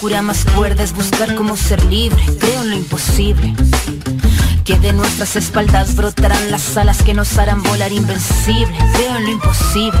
Locura más cuerda es buscar cómo ser libre. Creo en lo imposible. Que de nuestras espaldas brotarán las alas que nos harán volar invencible. Creo en lo imposible.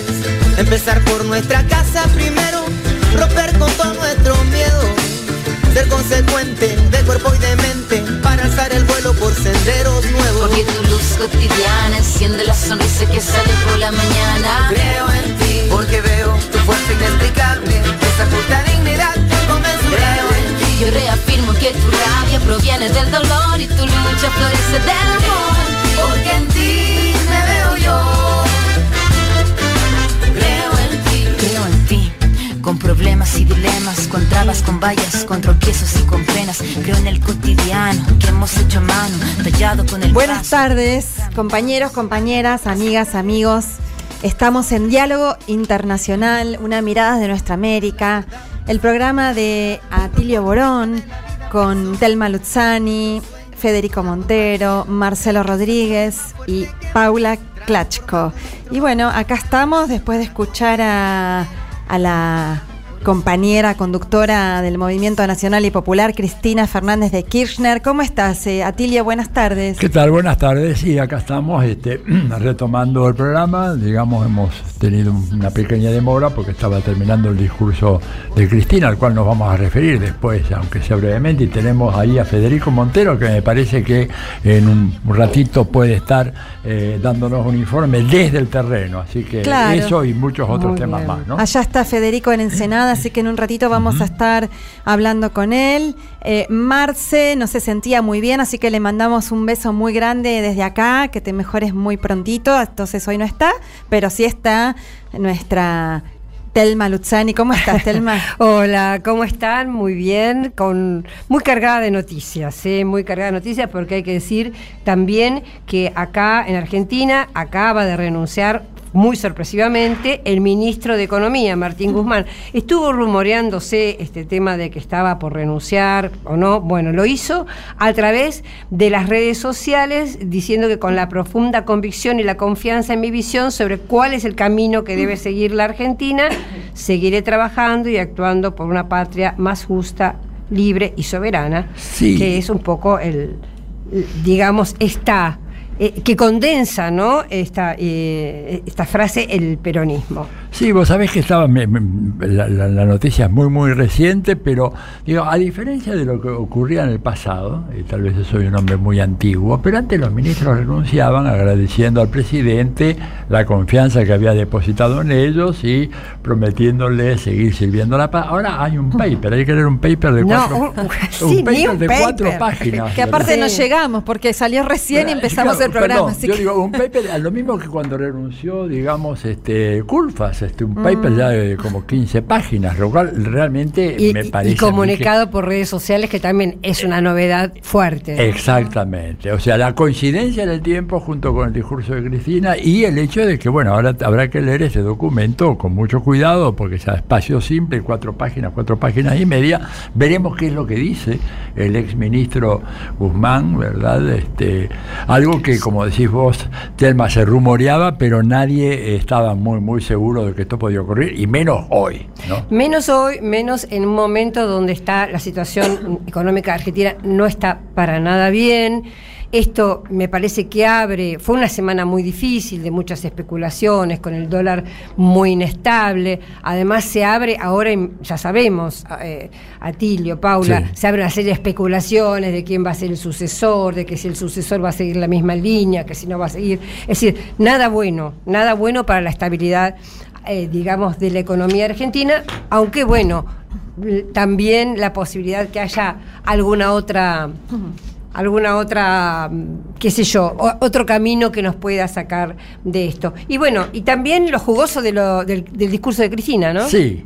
Empezar por nuestra casa primero, romper con todo nuestro miedo, ser consecuente de cuerpo y de mente para alzar el vuelo por senderos nuevos. Porque tu luz cotidiana enciende la sonrisa que sale por la mañana. Creo en ti, porque veo tu fuerza inexplicable, esa justa dignidad inconmensurable. Creo en ti. Yo reafirmo que tu rabia proviene del dolor y tu lucha florece del amor. Porque en ti me veo yo. Con problemas y dilemas, con trabas, con vallas, con tropiezos y con penas. Creo en el cotidiano que hemos hecho a mano, tallado con el Buenas brazo. tardes, compañeros, compañeras, amigas, amigos. Estamos en Diálogo Internacional, una mirada de nuestra América, el programa de Atilio Borón con Telma Luzzani, Federico Montero, Marcelo Rodríguez y Paula Klachko. Y bueno, acá estamos después de escuchar a, a la compañera conductora del Movimiento Nacional y Popular, Cristina Fernández de Kirchner. ¿Cómo estás, eh, Atilio? Buenas tardes. ¿Qué tal? Buenas tardes. Sí, acá estamos este, retomando el programa. Digamos, hemos tenido una pequeña demora porque estaba terminando el discurso de Cristina, al cual nos vamos a referir después, aunque sea brevemente. Y tenemos ahí a Federico Montero, que me parece que en un ratito puede estar eh, dándonos un informe desde el terreno. Así que Claro. eso y muchos otros Muy temas bien. más, ¿no? Allá está Federico en Ensenada, así que en un ratito vamos a estar hablando con él. Eh, Marce no se sentía muy bien, así que le mandamos un beso muy grande desde acá, que te mejores muy prontito. Entonces hoy no está, pero sí está nuestra Telma Luzzani. ¿Cómo estás, Telma? Hola, ¿cómo están? Muy bien, con muy cargada de noticias, ¿eh? muy cargada de noticias porque hay que decir también que acá en Argentina acaba de renunciar muy sorpresivamente el ministro de Economía, Martín Guzmán. Estuvo rumoreándose este tema de que estaba por renunciar o no. Bueno, lo hizo a través de las redes sociales diciendo que con la profunda convicción y la confianza en mi visión sobre cuál es el camino que debe seguir la Argentina, seguiré trabajando y actuando por una patria más justa, libre y soberana, Sí. que es un poco el, digamos, esta eh, que condensa, ¿no? Esta, eh, esta frase, el peronismo. Sí, vos sabés que estaba, me- me- la, la- la noticia es muy, muy reciente, pero digo, a diferencia de lo que ocurría en el pasado, y tal vez yo soy un hombre muy antiguo, pero antes los ministros renunciaban agradeciendo al presidente la confianza que había depositado en ellos y prometiéndole seguir sirviendo la paz. Ahora hay un paper, hay que leer un paper de No, cuatro, un- un sí, ni paper un de paper. cuatro páginas. Que aparte no llegamos, porque salió recién y empezamos claro, el programa. perdón, yo que- digo, un paper, lo mismo que cuando renunció, digamos, este Culfas, este, un paper Mm. ya de como 15 páginas, lo cual realmente Y, me parece. y comunicado por redes sociales, que también es una novedad fuerte. Exactamente. O sea, la coincidencia en el tiempo junto con el discurso de Cristina y el hecho de que, bueno, ahora habrá que leer ese documento con mucho cuidado, porque ya espacio simple, cuatro páginas, cuatro páginas y media. Veremos qué es lo que dice el ex ministro Guzmán, ¿verdad? Este, algo que, como decís vos, Telma, se rumoreaba, pero nadie estaba muy, muy seguro de que esto podía ocurrir, y menos hoy, ¿no? Menos hoy, menos en un momento donde está la situación económica argentina no está para nada bien Esto me parece que abre, fue una semana muy difícil, de muchas especulaciones, con el dólar muy inestable. Además se abre, ahora ya sabemos, eh, Atilio, Paula, se abre una serie de especulaciones de quién va a ser el sucesor, de que si el sucesor va a seguir la misma línea, que si no va a seguir. Es decir, nada bueno, nada bueno para la estabilidad, eh, digamos, de la economía argentina, aunque bueno, también la posibilidad que haya alguna otra alguna otra, qué sé yo, otro camino que nos pueda sacar de esto. Y bueno, y también lo jugoso de lo, del, discurso de Cristina, ¿no? Sí.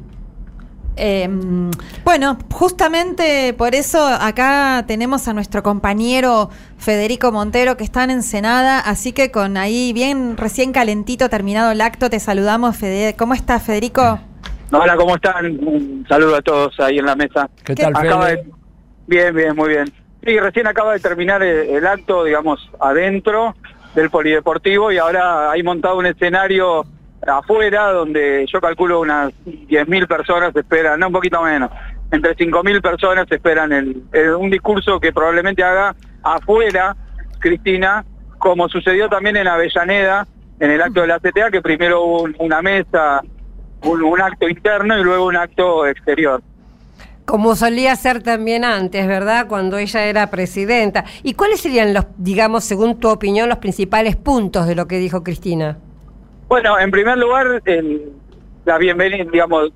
Em, bueno, justamente por eso acá tenemos a nuestro compañero Federico Montero que está en Ensenada, así que con ahí bien recién calentito terminado el acto, te saludamos. Fede ¿Cómo estás, Federico? Hola, ¿cómo están? Un saludo a todos ahí en la mesa. ¿Qué, tal, Fede? Bien, bien, muy bien. Sí, recién acaba de terminar el, acto, digamos, adentro del polideportivo y ahora hay montado un escenario afuera donde yo calculo unas 10.000 personas esperan, no un poquito menos, entre 5.000 personas esperan el, un discurso que probablemente haga afuera Cristina, como sucedió también en Avellaneda, en el acto de la CTA, que primero hubo una mesa, un acto interno y luego un acto exterior. Como solía ser también antes, ¿verdad? Cuando ella era presidenta. ¿Y cuáles serían los, digamos, según tu opinión, los principales puntos de lo que dijo Cristina? Bueno, en primer lugar, la bienvenida, digamos,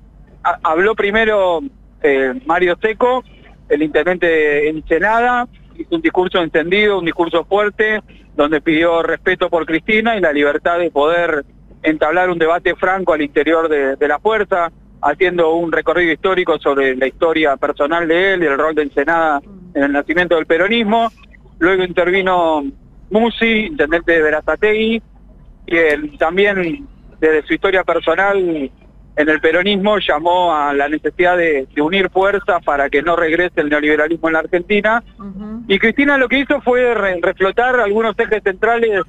habló primero eh, Mario Seco, el intendente en Senada, hizo un discurso encendido, un discurso fuerte, donde pidió respeto por Cristina y la libertad de poder entablar un debate franco al interior de, de la fuerza haciendo un recorrido histórico sobre la historia personal de él y el rol de Ensenada en el nacimiento del peronismo. Luego intervino Musi, intendente de Verazategui, que también desde su historia personal en el peronismo llamó a la necesidad de, unir fuerzas para que no regrese el neoliberalismo en la Argentina. Y Cristina lo que hizo fue reflotar algunos ejes centrales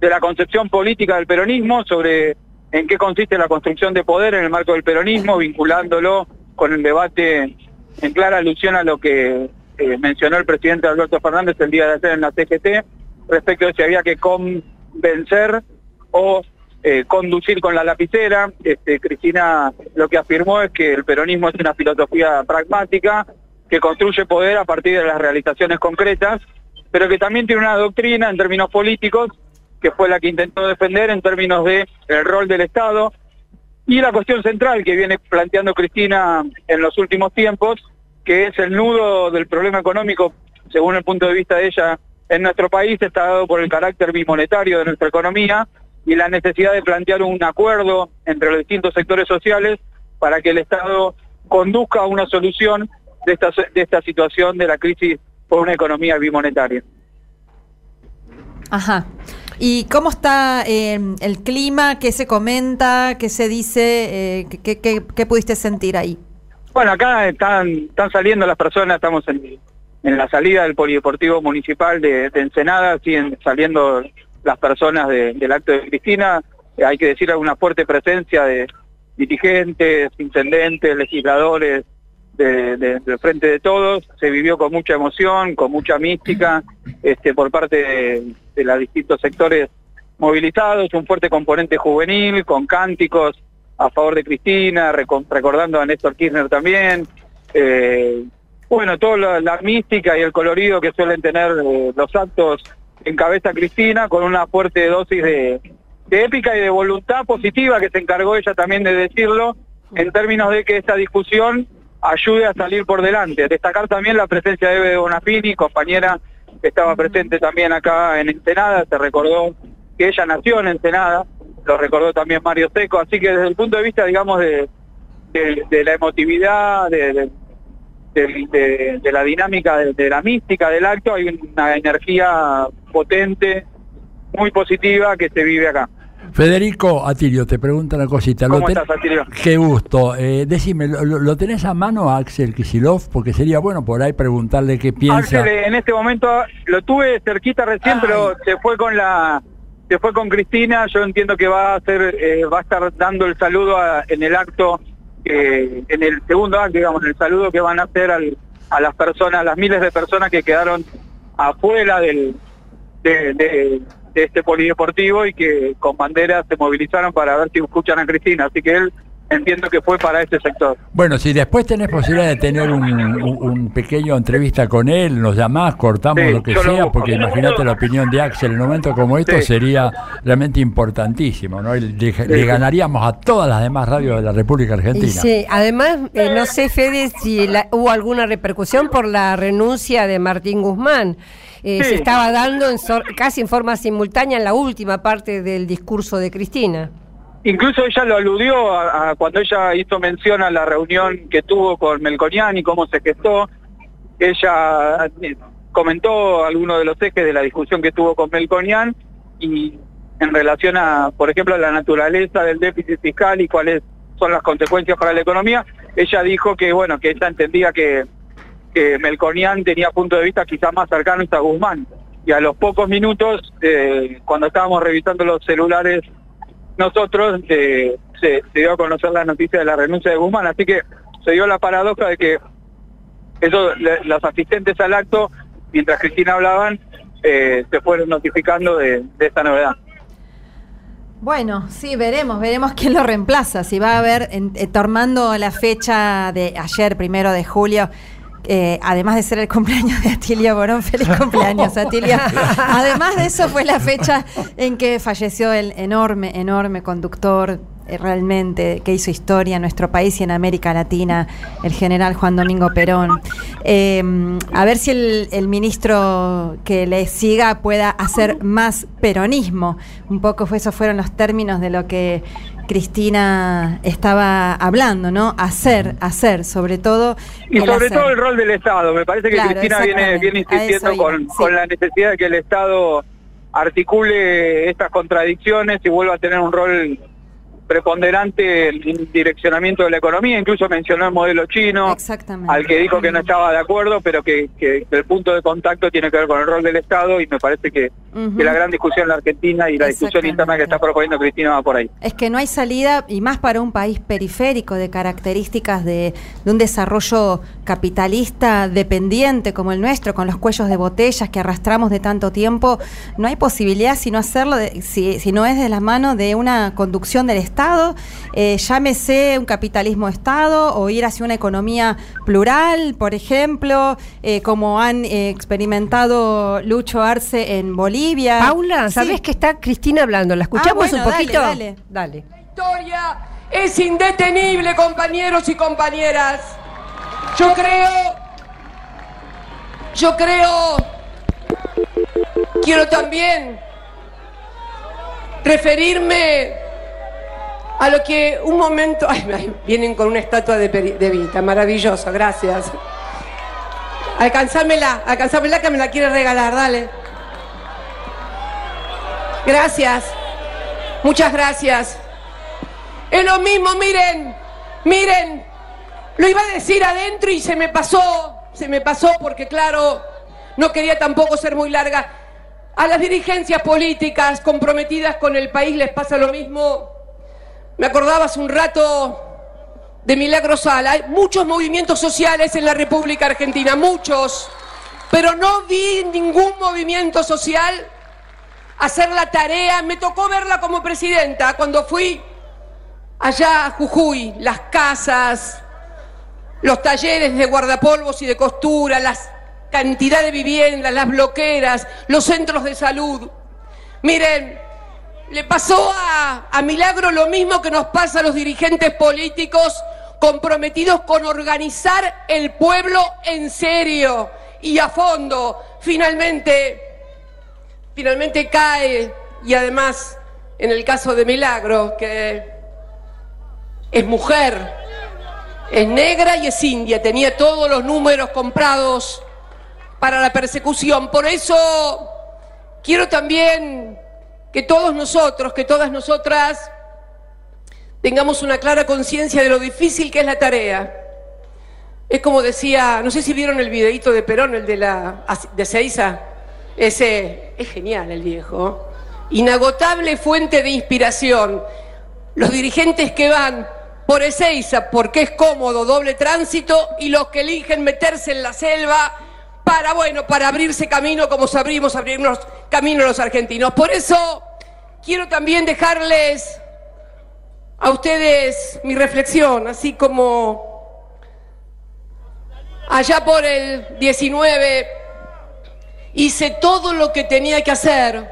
de la concepción política del peronismo sobre en qué consiste la construcción de poder en el marco del peronismo, vinculándolo con el debate en clara alusión a lo que eh, mencionó el presidente Alberto Fernández el día de ayer en la CGT, respecto de si había que convencer o eh, conducir con la lapicera. Este, Cristina lo que afirmó es que el peronismo es una filosofía pragmática que construye poder a partir de las realizaciones concretas, pero que también tiene una doctrina en términos políticos que fue la que intentó defender en términos de el rol del Estado y la cuestión central que viene planteando Cristina en los últimos tiempos, que es el nudo del problema económico, según el punto de vista de ella, en nuestro país está dado por el carácter bimonetario de nuestra economía y la necesidad de plantear un acuerdo entre los distintos sectores sociales para que el Estado conduzca a una solución de esta, de esta situación de la crisis por una economía bimonetaria. Ajá. ¿Y cómo está em, el clima? ¿Qué se comenta? ¿Qué se dice? Eh, ¿qué, pudiste sentir ahí? Bueno, acá están, saliendo las personas, estamos en, la salida del Polideportivo Municipal de, Ensenada, siguen saliendo las personas del acto de Cristina. hay que decir, hay una fuerte presencia de dirigentes, intendentes, legisladores, del Frente de Todos, se vivió con mucha emoción, con mucha mística, este, por parte de, los distintos sectores movilizados, un fuerte componente juvenil, con cánticos a favor de Cristina, recordando a Néstor Kirchner también. Eh, bueno, toda la, mística y el colorido que suelen tener eh, los actos en cabeza Cristina, con una fuerte dosis de, de épica y de voluntad positiva que se encargó ella también de decirlo, en términos de que esta discusión ayude a salir por delante. Destacar también la presencia de Eve Bonafini, compañera que estaba presente también acá en Ensenada, se recordó que ella nació en Ensenada, lo recordó también Mario Seco, así que desde el punto de vista, digamos, de, de, la emotividad, de, de, la dinámica, de, la mística del acto, hay una energía potente, muy positiva que se vive acá. Federico Atilio, te pregunta una cosita. ¿Cómo estás, Atilio? Qué gusto. Eh, decime, ¿lo, tenés a mano a Axel Kisilov? Porque sería bueno por ahí preguntarle qué piensa. Axel, en este momento lo tuve cerquita recién, pero se fue con la se fue con Cristina. Yo entiendo que va a hacer, eh, va a estar dando el saludo en el acto, en el segundo acto, digamos, el saludo que van a hacer a las personas, las miles de personas que quedaron afuera del, de, de, este polideportivo y que con banderas se movilizaron para ver si escuchan a Cristina. Así que él entiendo que fue para este sector. Bueno, si después tenés posibilidad de tener un, un- un pequeño entrevista con él, nos llamás, cortamos Sí, lo que lo sea, porque imagínate la opinión de Axel en un momento como esto Sí. sería realmente importantísimo, ¿no? Le, le ganaríamos a todas las demás radios de la República Y Argentina. sí, además, eh, no sé, Fede, si la- hubo alguna repercusión por la renuncia de Martín Guzmán. Eh, Sí. Se estaba dando en sor- casi en forma simultánea en la última parte del discurso de Cristina. Incluso ella lo aludió a, cuando ella hizo mención a la reunión que tuvo con Melconian y cómo se gestó. Ella eh, comentó algunos de los ejes de la discusión que tuvo con Melconian y en relación a, por ejemplo, a la naturaleza del déficit fiscal y cuáles son las consecuencias para la economía. Ella dijo que, bueno, que ella entendía que, que Melconian tenía punto de vista quizás más cercanos a Guzmán. Y a los pocos minutos, eh, cuando estábamos revisando los celulares nosotros eh, se, dio a conocer la noticia de la renuncia de Guzmán, así que se dio la paradoja de que eso, le- asistentes al acto, mientras Cristina hablaban, eh, se fueron notificando de, de esta novedad. Bueno, sí, veremos, veremos quién lo reemplaza. Si va a haber, en- eh, tomando la fecha de ayer, primero de julio, eh, además de ser el cumpleaños de Atilio Borón, feliz cumpleaños, Atilio. Además de eso, fue la fecha en que falleció el enorme, enorme conductor eh, realmente que hizo historia en nuestro país y en América Latina, el general Juan Domingo Perón. Eh, a ver si el, el ministro que le siga pueda hacer más peronismo. Un poco fue, esos fueron los términos de lo que Cristina estaba hablando, ¿no? Hacer, hacer, sobre todo. Y sobre hacer. todo el rol del Estado. Me parece que Claro, Cristina viene, viene insistiendo con, sí. con la necesidad de que el Estado articule estas contradicciones y vuelva a tener un rol preponderante el direccionamiento de la economía. Incluso mencionó el modelo chino. Al que dijo que no estaba de acuerdo, pero que, que el punto de contacto tiene que ver con el rol del Estado y me parece que, que la gran discusión en la Argentina y la discusión interna que está proponiendo Cristina va por ahí. Es que no hay salida, y más para un país periférico de características de, de un desarrollo capitalista dependiente como el nuestro, con los cuellos de botellas que arrastramos de tanto tiempo, no hay posibilidad sino hacerlo, de- si, si no es de la mano de una conducción del Estado, eh, llámese un capitalismo de Estado o ir hacia una economía plural, por ejemplo, eh, como han eh, experimentado Lucho Arce en Bolivia. Paula, Sí. ¿sabés que está Cristina hablando? ¿La escuchamos Ah, bueno, un poquito? dale, Dale. historia es indetenible, compañeros y compañeras. Yo creo, yo creo, quiero también referirme a lo que un momento, vienen con una estatua de, de Vita, maravilloso, gracias. Alcanzámela, alcanzámela que me la quiere regalar, dale. Gracias. Muchas gracias. Es lo mismo, miren, miren. Lo iba a decir adentro y se me pasó, se me pasó porque claro, no quería tampoco ser muy larga. A las dirigencias políticas comprometidas con el país les pasa lo mismo. Me acordaba un rato de Milagro Sala. Hay muchos movimientos sociales en la República Argentina, muchos. Pero no vi ningún movimiento social hacer la tarea. Me tocó verla como presidenta cuando fui allá a Jujuy, las casas, los talleres de guardapolvos y de costura, la cantidad de viviendas, las bloqueras, los centros de salud. Miren, le pasó a, a Milagro lo mismo que nos pasa a los dirigentes políticos comprometidos con organizar el pueblo en serio y a fondo. Finalmente, finalmente cae y además en el caso de Milagro, que es mujer, es negra y es india, tenía todos los números comprados para la persecución. Por eso quiero también que todos nosotros, que todas nosotras tengamos una clara conciencia de lo difícil que es la tarea. Es como decía, no sé si vieron el videito de Perón, el de la de Seiza. Ese es genial el viejo. Inagotable fuente de inspiración. Los dirigentes que van por Ezeiza porque es cómodo, doble tránsito, y los que eligen meterse en la selva para, bueno, para abrirse camino como sabrimos abrirnos camino los argentinos. Por eso quiero también dejarles a ustedes mi reflexión, así como allá por el 19 hice todo lo que tenía que hacer,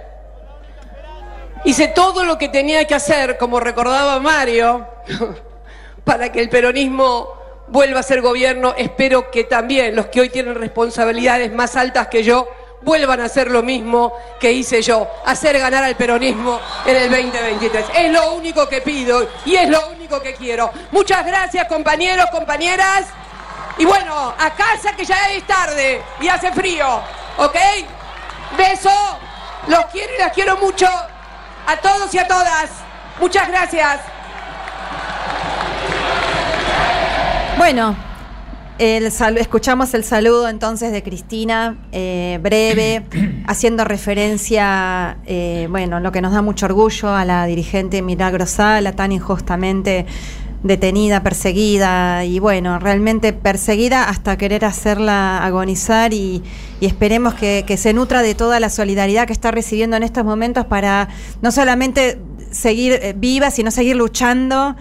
hice todo lo que tenía que hacer, como recordaba Mario, para que el peronismo vuelva a ser gobierno. Espero que también los que hoy tienen responsabilidades más altas que yo vuelvan a hacer lo mismo que hice yo, hacer ganar al peronismo en el 2023. Es lo único que pido y es lo único que quiero. Muchas gracias compañeros, compañeras. Y bueno, a casa que ya es tarde y hace frío, ¿ok? Beso, los quiero y las quiero mucho a todos y a todas. Muchas gracias. Bueno, el escuchamos el saludo entonces de Cristina, eh, breve, haciendo referencia, eh, bueno, lo que nos da mucho orgullo a la dirigente Milagro Sala, tan injustamente detenida, perseguida y bueno, realmente perseguida hasta querer hacerla agonizar y, esperemos que, se nutra de toda la solidaridad que está recibiendo en estos momentos para no solamente seguir eh, viva, sino seguir luchando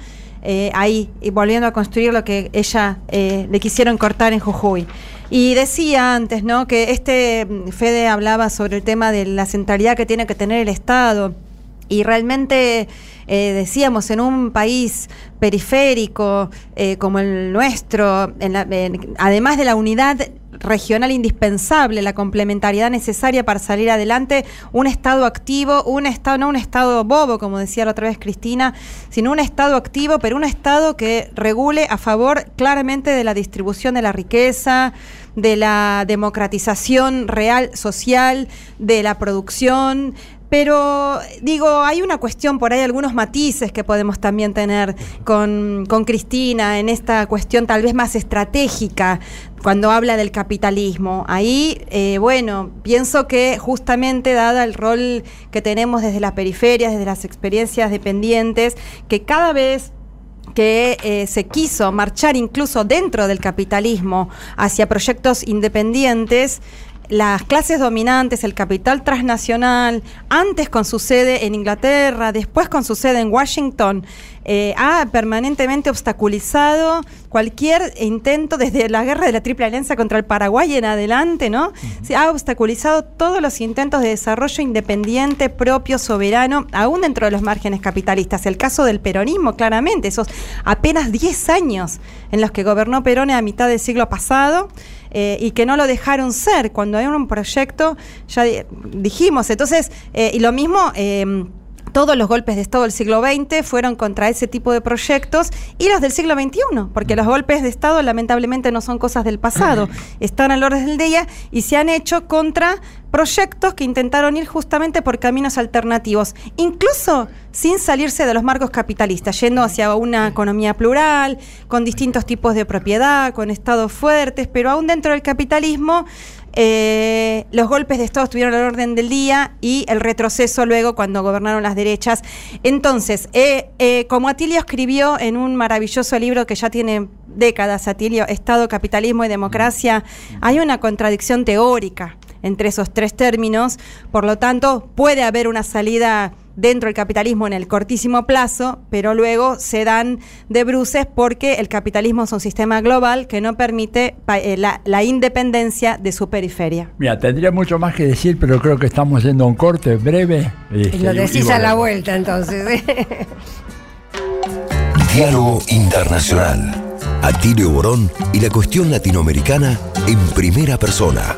eh, ahí y volviendo a construir lo que ella eh, le quisieron cortar en Jujuy. Y decía antes, ¿no? Que este mm, Fede hablaba sobre el tema de la centralidad que tiene que tener el Estado. Y realmente eh, decíamos, en un país periférico como el nuestro, además de la unidad regional indispensable, la complementariedad necesaria para salir adelante, un Estado activo, un Estado, no un Estado bobo, como decía la otra vez Cristina, sino un Estado activo, pero un Estado que regule a favor claramente de la distribución de la riqueza, de la democratización real social, de la producción, pero digo, hay una cuestión por ahí, algunos matices que podemos también tener con, Cristina en esta cuestión tal vez más estratégica cuando habla del capitalismo. Ahí, eh, bueno, pienso que justamente dada el rol que tenemos desde las periferias, desde las experiencias dependientes, que cada vez que eh, se quiso marchar incluso dentro del capitalismo hacia proyectos independientes, las clases dominantes, el capital transnacional, antes con su sede en Inglaterra, después con su sede en Washington, eh, ha permanentemente obstaculizado cualquier intento desde la guerra de la Triple Alianza contra el Paraguay en adelante, ¿no? Se ha obstaculizado todos los intentos de desarrollo independiente, propio, soberano, aún dentro de los márgenes capitalistas. El caso del peronismo, claramente, esos apenas 10 años en los que gobernó Perón a mitad del siglo pasado. Eh, y que no lo dejaron ser. Cuando hay un proyecto, ya dijimos, entonces, eh, y lo mismo todos los golpes de Estado del siglo XX fueron contra ese tipo de proyectos y los del siglo XXI, porque los golpes de Estado lamentablemente no son cosas del pasado, están al orden del día y se han hecho contra proyectos que intentaron ir justamente por caminos alternativos, incluso sin salirse de los marcos capitalistas, yendo hacia una economía plural, con distintos tipos de propiedad, con estados fuertes, pero aún dentro del capitalismo eh, los golpes de Estado estuvieron al orden del día y el retroceso luego cuando gobernaron las derechas. Entonces, eh, eh, como Atilio escribió en un maravilloso libro que ya tiene décadas, Atilio, Estado, Capitalismo y Democracia, hay una contradicción teórica entre esos tres términos, por lo tanto, puede haber una salida dentro del capitalismo en el cortísimo plazo, pero luego se dan de bruces porque el capitalismo es un sistema global que no permite eh, la, independencia de su periferia. Mira, tendría mucho más que decir, pero creo que estamos yendo a un corte breve. y lo decís a la vuelta entonces. Diálogo Internacional. Atilio Borón y la cuestión latinoamericana en primera persona.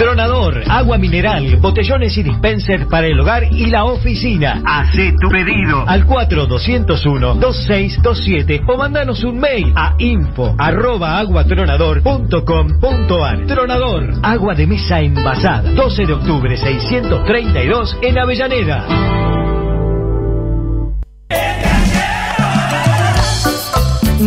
Tronador, agua mineral, botellones y dispensers para el hogar y la oficina. Haz tu pedido al 4201-2627 o mandanos un mail a info arroba aguatronador.com.ar. Tronador, agua de mesa envasada. 12 de octubre 632 en Avellaneda.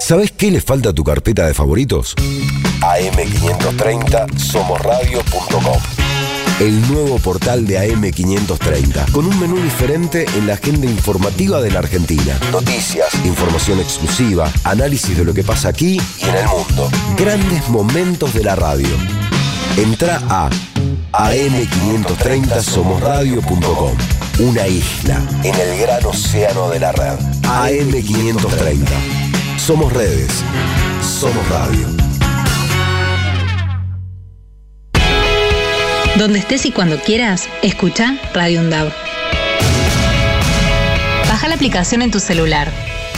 ¿Sabes qué le falta a tu carpeta de favoritos? AM530 somosradio.com el nuevo portal de AM530, con un menú diferente en la agenda informativa de la Argentina. Noticias, información exclusiva, análisis de lo que pasa aquí y en el mundo. Grandes momentos de la radio. Entra a am530somosradio.com. Una isla en el gran océano de la red. AM530. Somos redes. Somos radio. Donde estés y cuando quieras, escucha Radio UNDAV. Baja la aplicación en tu celular.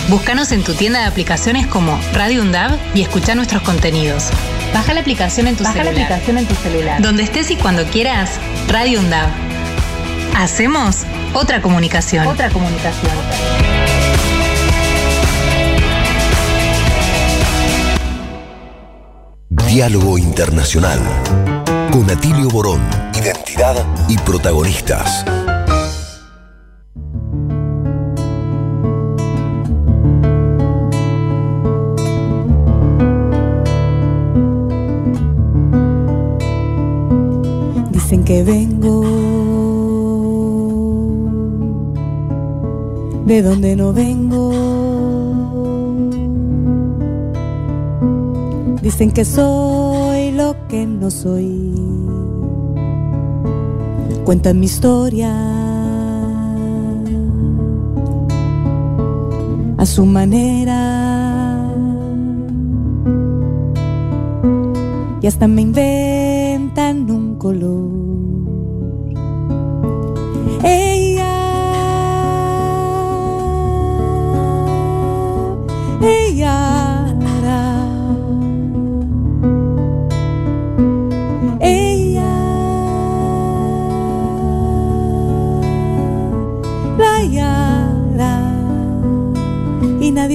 Búscanos en tu tienda de aplicaciones como Radio UNDAV y escucha nuestros contenidos. Baja la aplicación en tu Baja la celular. aplicación en tu celular. Donde estés y cuando quieras, Radio UNDAV. Hacemos otra comunicación. Otra comunicación. Diálogo Internacional. Con Atilio Borón. Identidad y protagonistas. Dicen que vengo de donde no vengo. Dicen que soy lo que no soy. Cuentan mi historia a su manera. Y hasta me inventan un color.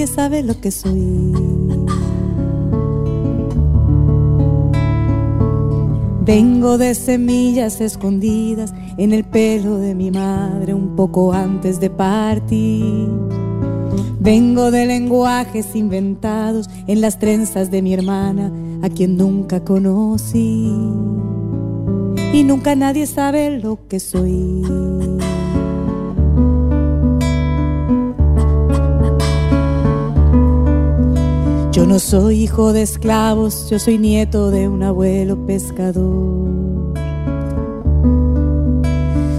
Nadie sabe lo que soy. Vengo de semillas escondidas en el pelo de mi madre un poco antes de partir. Vengo de lenguajes inventados en las trenzas de mi hermana, a quien nunca conocí. Y nunca nadie sabe lo que soy. Yo no soy hijo de esclavos, yo soy nieto de un abuelo pescador.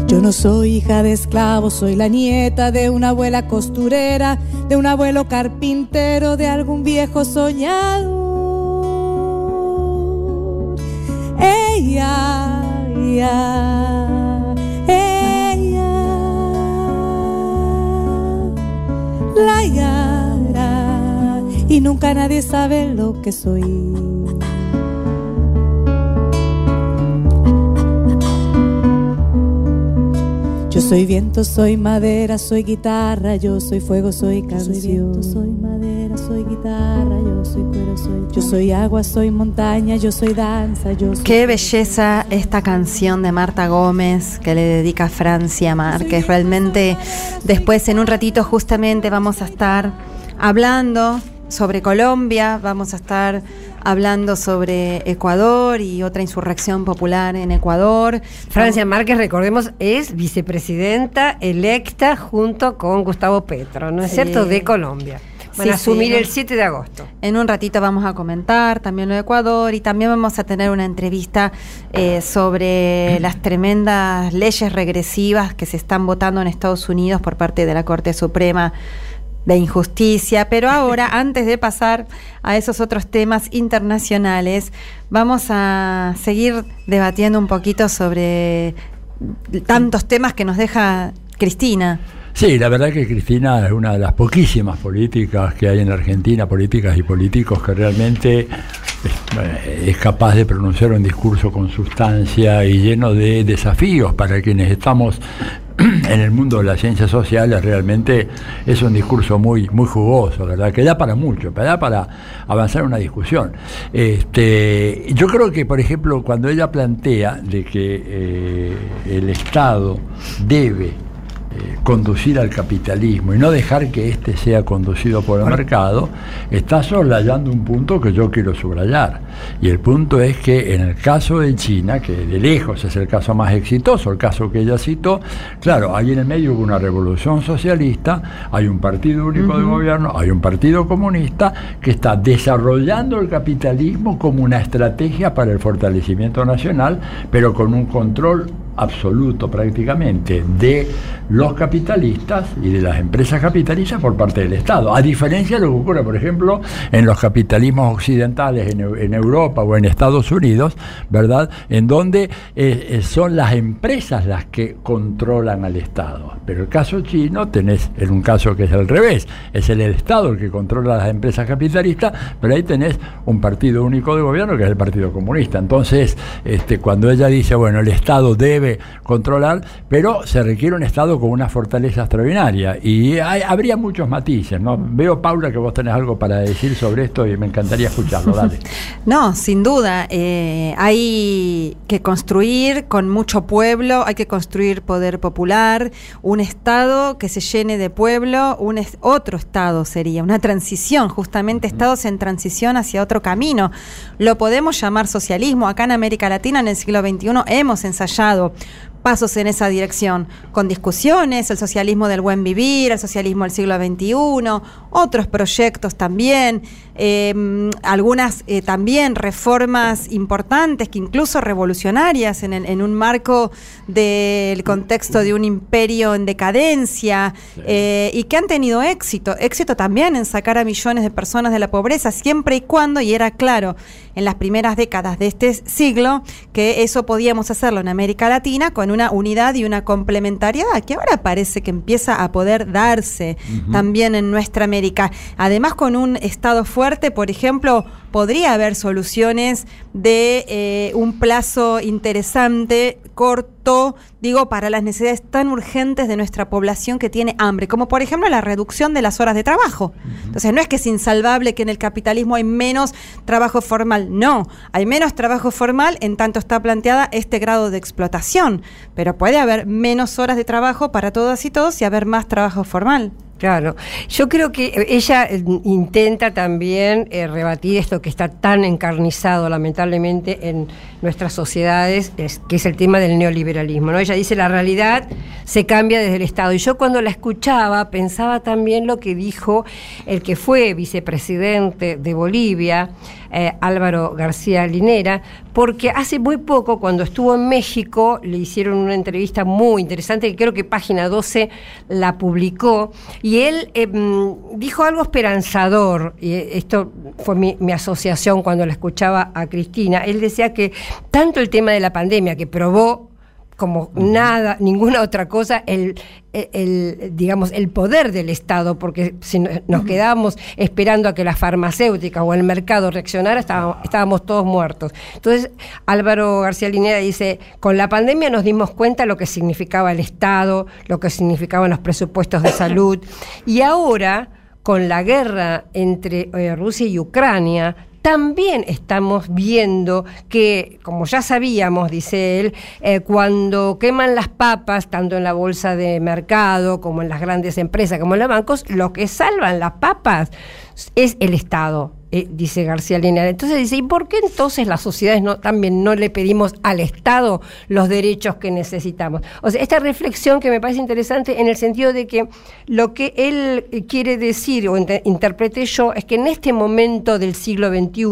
Yo no soy hija de esclavos, soy la nieta de una abuela costurera, de un abuelo carpintero, de algún viejo soñador. Ella, ella, ella, la y nunca nadie sabe lo que soy. Yo soy viento, soy madera, soy guitarra, yo soy fuego, soy canción. Soy viento, soy madera, soy guitarra, yo soy cuero, soy Yo soy agua, soy montaña, yo soy danza, yo soy Qué belleza esta canción de Marta Gómez que le dedica a Francia Márquez. Realmente después en un ratito justamente vamos a estar hablando sobre Colombia, vamos a estar hablando sobre Ecuador y otra insurrección popular en Ecuador. Francia Márquez, recordemos, es vicepresidenta electa junto con Gustavo Petro, ¿no es Sí. cierto?, de Colombia. Van a Sí, asumir el 7 de agosto. En un ratito vamos a comentar también lo de Ecuador y también vamos a tener una entrevista eh, sobre las tremendas leyes regresivas que se están votando en Estados Unidos por parte de la Corte Suprema de Injusticia. Pero ahora, antes de pasar a esos otros temas internacionales, vamos a seguir debatiendo un poquito sobre tantos temas que nos deja Cristina. Sí, la verdad que Cristina es una de las poquísimas políticas que hay en la Argentina, políticas y políticos que realmente es, eh, es capaz de pronunciar un discurso con sustancia y lleno de desafíos para quienes estamos en el mundo de las ciencias sociales realmente es un discurso muy muy jugoso, ¿verdad? Que da para mucho, da para avanzar una discusión. Este, yo creo que, por ejemplo, cuando ella plantea de que eh, el Estado debe eh, conducir al capitalismo y no dejar que éste sea conducido por el mercado, está soslayando un punto que yo quiero subrayar. Y el punto es que en el caso de China, que de lejos es el caso más exitoso, el caso que ella citó, claro, ahí en el medio hubo una revolución socialista, hay un partido único de gobierno, hay un partido comunista que está desarrollando el capitalismo como una estrategia para el fortalecimiento nacional, pero con un control absoluto prácticamente de los capitalistas y de las empresas capitalistas por parte del Estado. A diferencia de lo que ocurre, por ejemplo, en los capitalismos occidentales en, Eu- en Europa o en Estados Unidos, ¿verdad? En donde eh, eh, son las empresas las que controlan al Estado. Pero el caso chino tenés en un caso que es al revés, es el Estado el que controla las empresas capitalistas, pero ahí tenés un partido único de gobierno que es el Partido Comunista. Entonces, este, cuando ella dice, bueno, el Estado debe controlar, pero se requiere un Estado con una fortaleza extraordinaria. Y hay- habría muchos matices, ¿no? Veo, Paula, que vos tenés algo para decir sobre esto y me encantaría escucharlo. Dale. No, sin duda. eh, hay que construir con mucho pueblo, hay que construir poder popular, un Estado que se llene de pueblo, un es- otro Estado sería, una transición, justamente Estados en transición hacia otro camino. Lo podemos llamar socialismo. Acá en América Latina, en el siglo XXI, hemos ensayado pasos en esa dirección, con discusiones, el socialismo del buen vivir, el socialismo del siglo XXI, otros proyectos también, eh, algunas eh, también reformas importantes, que incluso revolucionarias en, el- en un marco del contexto de un imperio en decadencia, eh, y que han tenido éxito, éxito también en sacar a millones de personas de la pobreza, siempre y cuando, y era claro, en las primeras décadas de este siglo, que eso podíamos hacerlo en América Latina con una unidad y una complementariedad que ahora parece que empieza a poder darse también en nuestra América. Además, con un Estado fuerte, por ejemplo, podría haber soluciones de eh, un plazo interesante, corto, digo, para las necesidades tan urgentes de nuestra población que tiene hambre, como por ejemplo la reducción de las horas de trabajo. Entonces, no es que es insalvable que en el capitalismo hay menos trabajo formal, no, hay menos trabajo formal en tanto está planteada este grado de explotación, pero puede haber menos horas de trabajo para todas y todos y haber más trabajo formal. Claro, yo creo que ella eh, intenta también eh, rebatir esto que está tan encarnizado lamentablemente en nuestras sociedades, es- que es el tema del neoliberalismo. ¿no? Ella dice la realidad se cambia desde el Estado. Y yo cuando la escuchaba pensaba también lo que dijo el que fue vicepresidente de Bolivia, eh, Álvaro García Linera, porque hace muy poco, cuando estuvo en México, le hicieron una entrevista muy interesante, que creo que Página 12 la publicó, y él eh, mm, dijo algo esperanzador, y eh, esto fue mi, mi asociación cuando la escuchaba a Cristina, él decía que tanto el tema de la pandemia, que probó como nada, ninguna otra cosa, el, el- el, digamos, el poder del Estado, porque si no- nos quedábamos esperando a que la farmacéutica o el mercado reaccionara, estábamos, estábamos todos muertos. Entonces, Álvaro García Linera dice, con la pandemia nos dimos cuenta lo que significaba el Estado, lo que significaban los presupuestos de salud, y ahora, con la guerra entre eh, Rusia y Ucrania, también estamos viendo que, como ya sabíamos, dice él, eh, cuando queman las papas, tanto en la bolsa de mercado como en las grandes empresas, como en los bancos, lo que salvan las papas es el Estado. Eh, dice García Lineal. Entonces dice, ¿y por qué entonces las sociedades no, también no le pedimos al Estado los derechos que necesitamos? O sea, esta reflexión que me parece interesante en el sentido de que lo que él quiere decir o interprete yo es que en este momento del siglo XXI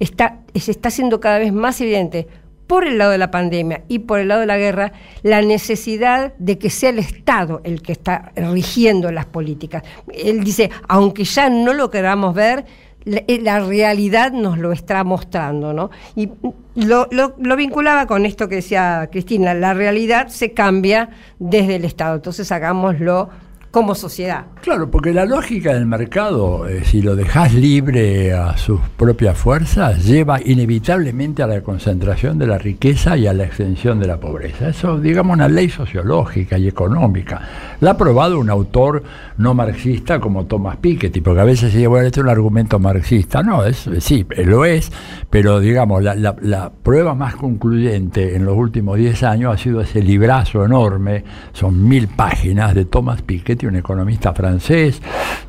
está, se está haciendo cada vez más evidente por el lado de la pandemia y por el lado de la guerra, la necesidad de que sea el Estado el que está rigiendo las políticas. Él dice, aunque ya no lo queramos ver, eh, la, realidad nos lo está mostrando, ¿no? Y lo, lo, vinculaba con esto que decía Cristina, la realidad se cambia desde el Estado, entonces hagámoslo como sociedad. Claro, porque la lógica del mercado, eh, si lo dejas libre a sus propias fuerzas, lleva inevitablemente a la concentración de la riqueza y a la extensión de la pobreza. Eso, digamos, una ley sociológica y económica. La ha probado un autor no marxista como Thomas Piketty, porque a veces se dice, bueno, este es un argumento marxista. No, es, sí, lo es, pero digamos, la, la prueba más concluyente en los últimos 10 años ha sido ese librazo enorme, son mil páginas de Thomas Piketty un economista francés,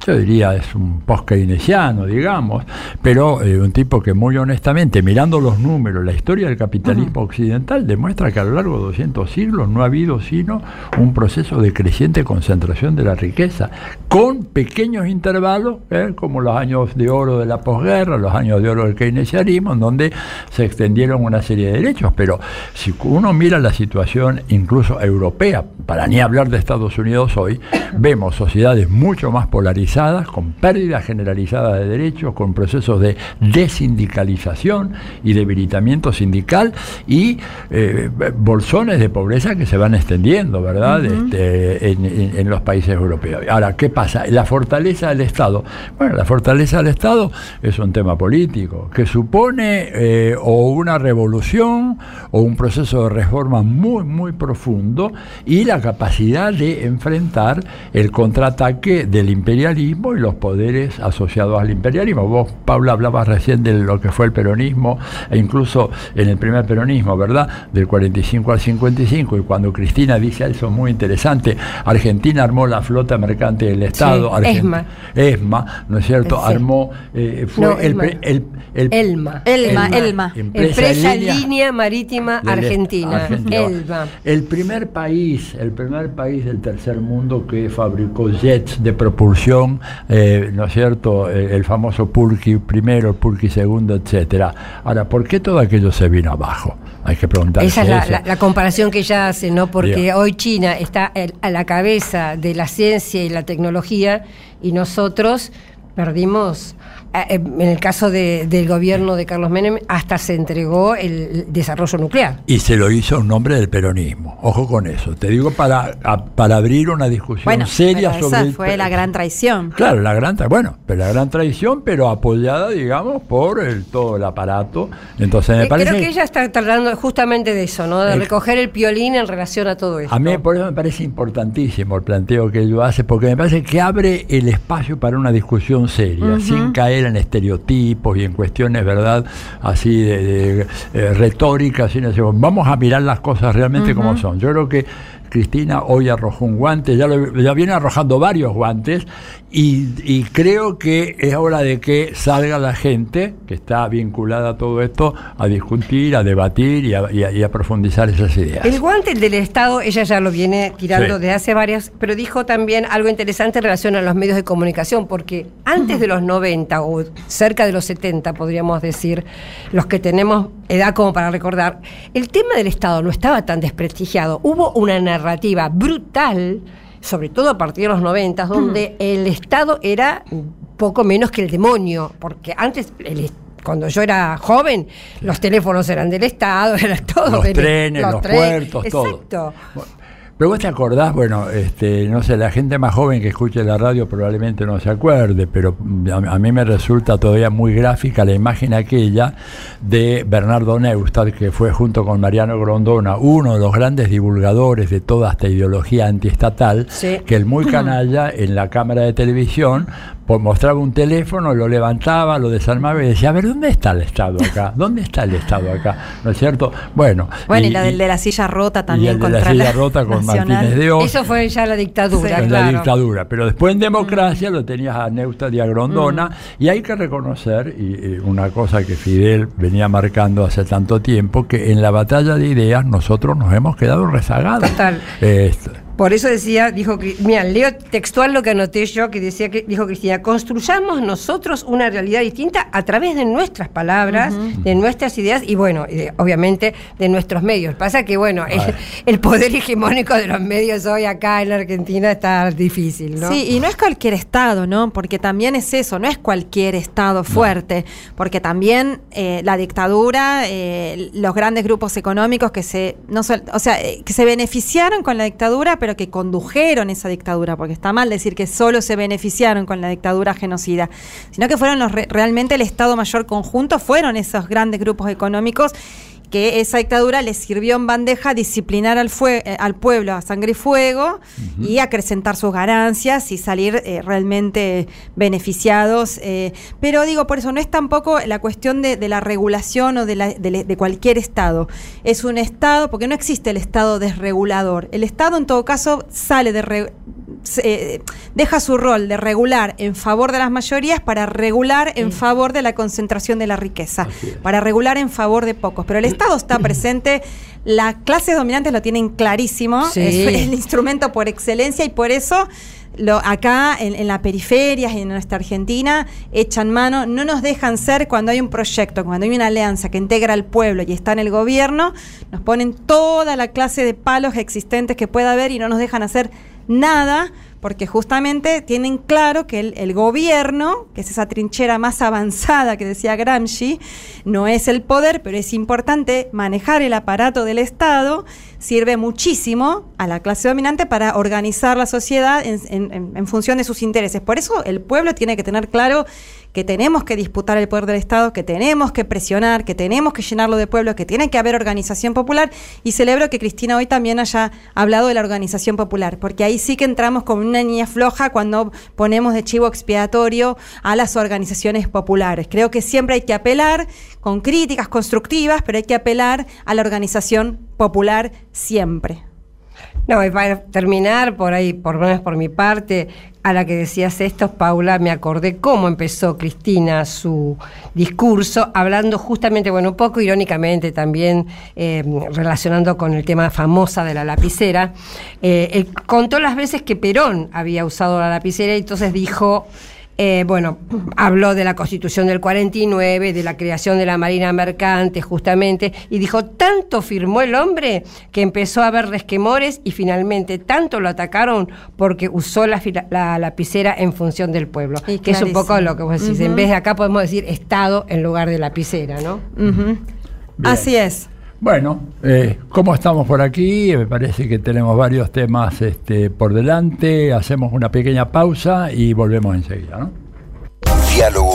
yo diría es un post-keynesiano, digamos, pero eh, un tipo que muy honestamente, mirando los números, la historia del capitalismo occidental demuestra que a lo largo de 200 siglos no ha habido sino un proceso de creciente concentración de la riqueza, con pequeños intervalos, ¿eh? como los años de oro de la posguerra, los años de oro del keynesianismo, en donde se extendieron una serie de derechos, pero si uno mira la situación incluso europea, para ni hablar de Estados Unidos hoy, vemos sociedades mucho más polarizadas, con pérdida generalizada de derechos, con procesos de desindicalización y debilitamiento sindical y eh, bolsones de pobreza que se van extendiendo, ¿verdad?, este, en, los países europeos. Ahora, ¿qué pasa? La fortaleza del Estado. Bueno, la fortaleza del Estado es un tema político que supone eh, o una revolución o un proceso de reforma muy, muy profundo y la capacidad de enfrentar el contraataque del imperialismo y los poderes asociados al imperialismo. Vos, Paula, hablabas recién de lo que fue el peronismo, e incluso en el primer peronismo, ¿verdad? Del 45 al 55, y cuando Cristina dice eso muy interesante, Argentina armó la flota mercante del Estado. ESMA. ESMA, ¿no es cierto? Armó, eh, fue el, el, Elma. Elma, Elma. Empresa, Línea Marítima Argentina. Elma. El primer país, el primer país del tercer mundo que fabricó jets de propulsión, eh, ¿no es cierto? Eh, el, famoso Purki primero, Purki segundo, etcétera. Ahora, ¿por qué todo aquello se vino abajo? Hay que preguntarse. Esa es la, comparación que ella hace, ¿no? Porque hoy China está a la cabeza de la ciencia y la tecnología y nosotros perdimos en el caso del gobierno de Carlos Menem, hasta se entregó el desarrollo nuclear. Y se lo hizo en nombre del peronismo. Ojo con eso. Te digo para, para abrir una discusión seria pero sobre. Esa fue la gran traición. Claro, la gran bueno, pero la gran traición, pero apoyada, digamos, por el, todo el aparato. Entonces me eh, parece. Creo que ella está tratando justamente de eso, ¿no? De recoger el piolín en relación a todo esto. A mí por eso me parece importantísimo el planteo que ella hace, porque me parece que abre el espacio para una discusión seria, sin caer en estereotipos y en cuestiones, ¿verdad? Así de, eh, retórica, vamos a mirar las cosas realmente como son. Yo creo que Cristina hoy arrojó un guante, ya, ya viene arrojando varios guantes y, creo que es hora de que salga la gente que está vinculada a todo esto a discutir, a debatir y a, profundizar esas ideas. El guante del Estado, ella ya lo viene tirando de hace varias, pero dijo también algo interesante en relación a los medios de comunicación, porque antes de los 90 o cerca de los 70, podríamos decir, los que tenemos edad como para recordar, el tema del Estado no estaba tan desprestigiado. Hubo una narrativa brutal sobre todo a partir de los 90, donde el Estado era poco menos que el demonio, porque antes cuando yo era joven, los teléfonos eran del Estado, era todo. Los trenes, los, puertos, todo. Pero vos te acordás, bueno, este, no sé, la gente más joven que escuche la radio probablemente no se acuerde, pero a, mí me resulta todavía muy gráfica la imagen aquella de Bernardo Neustadt, que fue junto con Mariano Grondona uno de los grandes divulgadores de toda esta ideología antiestatal, que el muy canalla en la cámara de televisión pues mostraba un teléfono, lo levantaba, lo desarmaba y decía, a ver, ¿dónde está el Estado acá? ¿Dónde está el Estado acá? ¿No es cierto? Bueno. Bueno, y, la del de la silla rota también y el de la silla rota con Martínez de Oz. Eso fue ya la dictadura, en claro. la dictadura. Pero después en democracia lo tenías a Neusta de Agrondona y hay que reconocer, y, y una cosa que Fidel venía marcando hace tanto tiempo, que en la batalla de ideas nosotros nos hemos quedado rezagados. Total. Eh, Por eso decía, dijo, mira, leo textual lo que anoté yo, que decía que dijo Cristina, construyamos nosotros una realidad distinta a través de nuestras palabras, de nuestras ideas y bueno, y de- obviamente de nuestros medios. Pasa que bueno, el, el poder hegemónico de los medios hoy acá en la Argentina está difícil, ¿no? Sí, y no es cualquier estado, ¿no? Porque también es eso, no es cualquier estado fuerte, porque también eh, la dictadura, eh, los grandes grupos económicos que se, no o sea, eh, que se beneficiaron con la dictadura, pero que condujeron esa dictadura, porque está mal decir que solo se beneficiaron con la dictadura genocida, sino que fueron los re- realmente el Estado Mayor conjunto, fueron esos grandes grupos económicos que esa dictadura les sirvió en bandeja disciplinar al, fue- eh, al pueblo a sangre y fuego y acrecentar sus ganancias y salir eh, realmente beneficiados. eh. pero digo, por eso no es tampoco la cuestión de, de la regulación o de, la- de le- de cualquier Estado. Es un Estado, porque no existe el Estado desregulador. El Estado en todo caso sale de... re- eh, deja su rol de regular en favor de las mayorías para regular en favor de la concentración de la riqueza, para regular en favor de pocos. Pero el Estado está presente, las clases dominantes lo tienen clarísimo, Sí. es el instrumento por excelencia y por eso lo, acá en, en las periferias y en nuestra Argentina echan mano, no nos dejan ser cuando hay un proyecto, cuando hay una alianza que integra al pueblo y está en el gobierno, nos ponen toda la clase de palos existentes que pueda haber y no nos dejan hacer nada porque justamente tienen claro que el, gobierno, que es esa trinchera más avanzada que decía Gramsci, no es el poder, pero es importante manejar el aparato del Estado, sirve muchísimo a la clase dominante para organizar la sociedad en función de sus intereses. Por eso el pueblo tiene que tener claro que tenemos que disputar el poder del Estado, que tenemos que presionar, que tenemos que llenarlo de pueblo, que tiene que haber organización popular. Y celebro que Cristina hoy también haya hablado de la organización popular, porque ahí sí que entramos como una niña floja cuando ponemos de chivo expiatorio a las organizaciones populares. Creo que siempre hay que apelar con críticas constructivas, pero hay que apelar a la organización popular siempre. No, y para terminar, por ahí, por lo menos por mi parte, a la que decías esto, Paula, me acordé cómo empezó Cristina su discurso, hablando justamente, bueno, un poco irónicamente también, eh, relacionando con el tema famosa de la lapicera. Eh, contó las veces que Perón había usado la lapicera y entonces dijo. Eh, bueno, habló de la constitución del 49, de la creación de la Marina Mercante, justamente, y dijo, tanto firmó el hombre que empezó a haber resquemores y finalmente tanto lo atacaron porque usó la, fila- la lapicera en función del pueblo. Y que es un poco lo que vos decís. En vez de acá podemos decir Estado en lugar de lapicera, ¿no? Así es. Bueno, eh, ¿cómo estamos por aquí? Me parece que tenemos varios temas este, por delante. Hacemos una pequeña pausa y volvemos enseguida, ¿no? Diálogo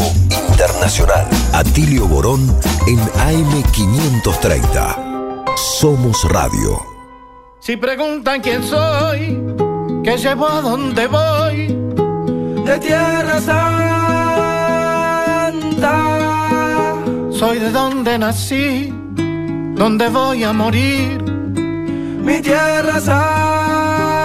Internacional. Atilio Borón en AM530. Somos Radio. Si preguntan quién soy, qué llevo a dónde voy, de Tierra Santa. Soy de donde nací, donde voy a morir, mi Tierra Santa.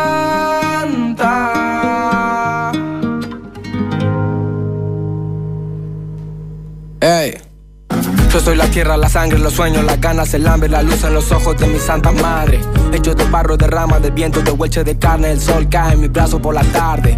Ey. Yo soy la tierra, la sangre, los sueños, las ganas, el hambre, la luz en los ojos de mi santa madre. Hecho de barro, de rama, de viento, de hueche de carne, el sol cae en mi brazo por la tarde.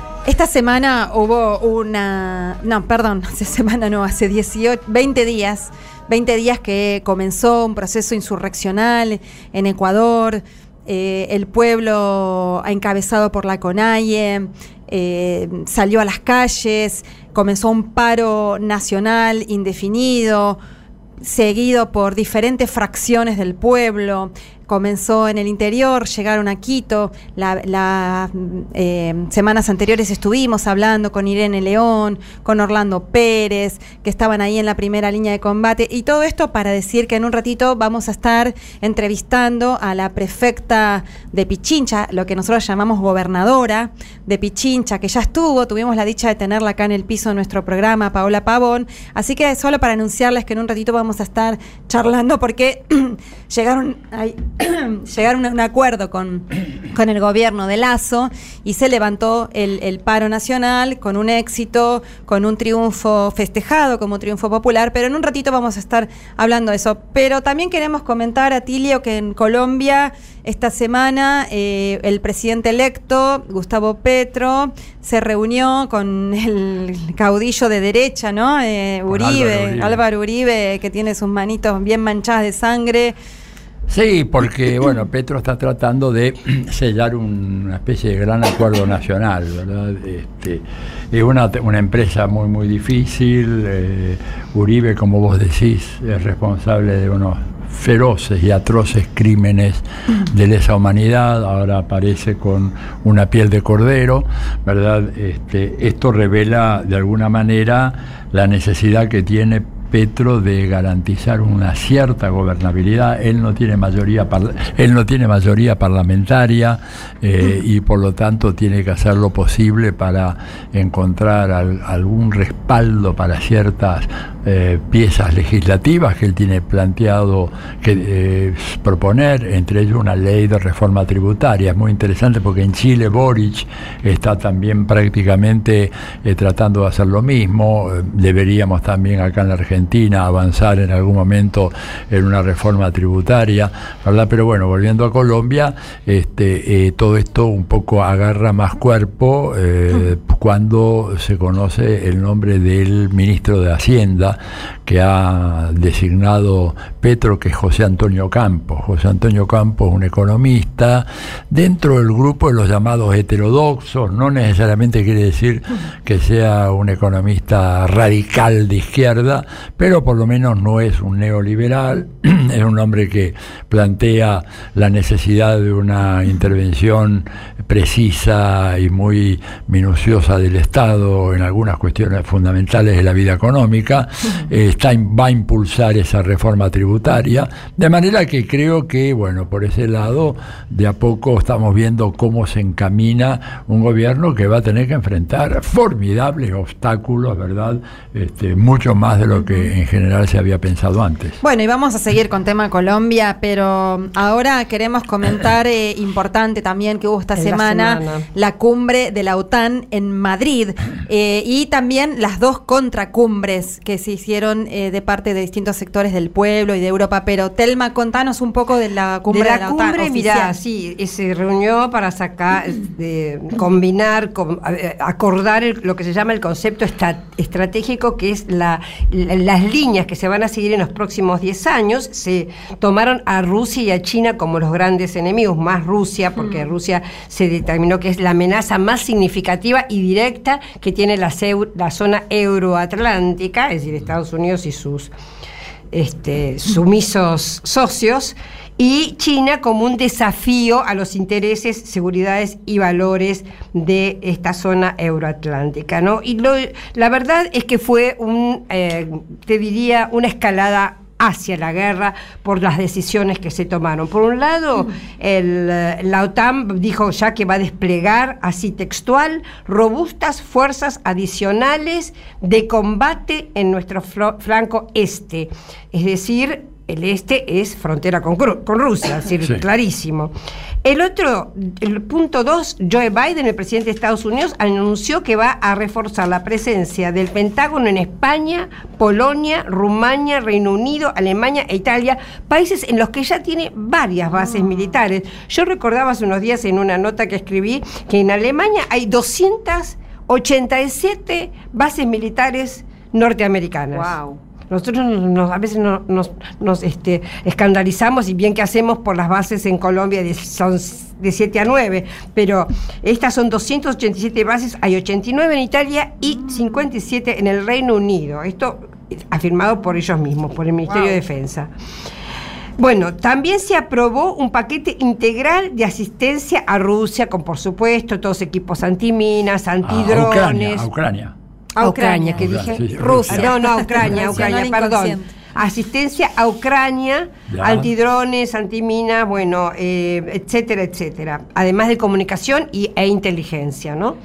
esta semana hubo una. No, perdón, hace semana no, hace 18, 20 días. 20 días que comenzó un proceso insurreccional en Ecuador. Eh, el pueblo encabezado por la CONAIE eh, salió a las calles, comenzó un paro nacional indefinido, seguido por diferentes fracciones del pueblo comenzó en el interior, llegaron a Quito, las eh, semanas anteriores estuvimos hablando con Irene León, con Orlando Pérez, que estaban ahí en la primera línea de combate, y todo esto para decir que en un ratito vamos a estar entrevistando a la prefecta de Pichincha, lo que nosotros llamamos gobernadora de Pichincha, que ya estuvo, tuvimos la dicha de tenerla acá en el piso de nuestro programa, Paola Pavón, así que solo para anunciarles que en un ratito vamos a estar charlando porque llegaron... Ahí, llegaron a un acuerdo con, con, el gobierno de Lazo y se levantó el, paro nacional con un éxito, con un triunfo festejado como triunfo popular, pero en un ratito vamos a estar hablando de eso. Pero también queremos comentar, a Tilio que en Colombia esta semana eh, el presidente electo, Gustavo Petro, se reunió con el caudillo de derecha, ¿no? Eh, Uribe, Álvaro Uribe, que tiene sus manitos bien manchadas de sangre. Sí, porque bueno, Petro está tratando de sellar una especie de gran acuerdo nacional, ¿verdad? Este, es una, una, empresa muy muy difícil. Eh, Uribe, como vos decís, es responsable de unos feroces y atroces crímenes de lesa humanidad, ahora aparece con una piel de cordero, ¿verdad? Este, esto revela de alguna manera la necesidad que tiene Petro de garantizar una cierta gobernabilidad. Él no tiene mayoría, él no tiene mayoría parlamentaria eh, y por lo tanto tiene que hacer lo posible para encontrar algún respaldo para ciertas eh, piezas legislativas que él tiene planteado que eh, proponer, entre ellos una ley de reforma tributaria. Es muy interesante porque en Chile Boric está también prácticamente tratando de hacer lo mismo. deberíamos también acá en la Argentina avanzar en algún momento en una reforma tributaria, ¿verdad? Pero bueno, volviendo a Colombia, este, eh, todo esto un poco agarra más cuerpo eh, cuando se conoce el nombre del ministro de Hacienda que ha designado Petro, que es José Antonio Campos. José Antonio Campos, un economista, dentro del grupo de los llamados heterodoxos, no necesariamente quiere decir que sea un economista radical de izquierda, pero por lo menos no es un neoliberal, es un hombre que plantea la necesidad de una intervención precisa y muy minuciosa del Estado en algunas cuestiones fundamentales de la vida económica, está, va a impulsar esa reforma tributaria, de manera que creo que, bueno, por ese lado, de a poco estamos viendo cómo se encamina un gobierno que va a tener que enfrentar formidables obstáculos, ¿verdad? Este, mucho más de lo que en general se había pensado antes. Bueno, y vamos a seguir con tema Colombia, pero ahora queremos comentar, eh, importante también que hubo esta semana, la, cumbre de la OTAN en Madrid eh, y también las dos contracumbres que se hicieron eh, de parte de distintos sectores del pueblo y de Europa. Pero Telma, contanos un poco de la cumbre de la, cumbre, mira, sí, se reunió para sacar, combinar, acordar lo que se llama el concepto estratégico, que es la, la líneas que se van a seguir en los próximos 10 años, se tomaron a Rusia y a China como los grandes enemigos, más Rusia, porque mm. Rusia se determinó que es la amenaza más significativa y directa que tiene la, la zona euroatlántica, es decir, Estados Unidos y sus este, sumisos socios, y China como un desafío a los intereses, seguridades y valores de esta zona euroatlántica. ¿no? Y la verdad es que fue un, eh, te diría, una escalada hacia la guerra por las decisiones que se tomaron. Por un lado, el, la OTAN dijo ya que va a desplegar, así textual, robustas fuerzas adicionales de combate en nuestro flanco este, es decir, el este es frontera con, con Rusia, es decir, Sí. clarísimo. El otro, el punto dos, Joe Biden, el presidente de Estados Unidos, anunció que va a reforzar la presencia del Pentágono en España, Polonia, Rumania, Reino Unido, Alemania e Italia, países en los que ya tiene varias bases militares. Yo recordaba hace unos días en una nota que escribí que en Alemania hay 287 bases militares norteamericanas. Wow. Nosotros nos- a veces no- nos, nos, este, escandalizamos y bien que hacemos por las bases en Colombia de, son de 7 a 9, pero estas son 287 bases, hay 89 en Italia y 57 en el Reino Unido. Esto afirmado por ellos mismos, por el Ministerio de Defensa. Bueno, también se aprobó un paquete integral de asistencia a Rusia, con por supuesto todos equipos antiminas, A antidrones. Ucrania, a Ucrania. A Ucrania, que dije. sí, Rusia. Rusia. No, no, a Ucrania, Ucrania, perdón. Asistencia a Ucrania, Ya. antidrones, antiminas, bueno, eh, etcétera, etcétera. Además de comunicación y, e inteligencia, ¿no?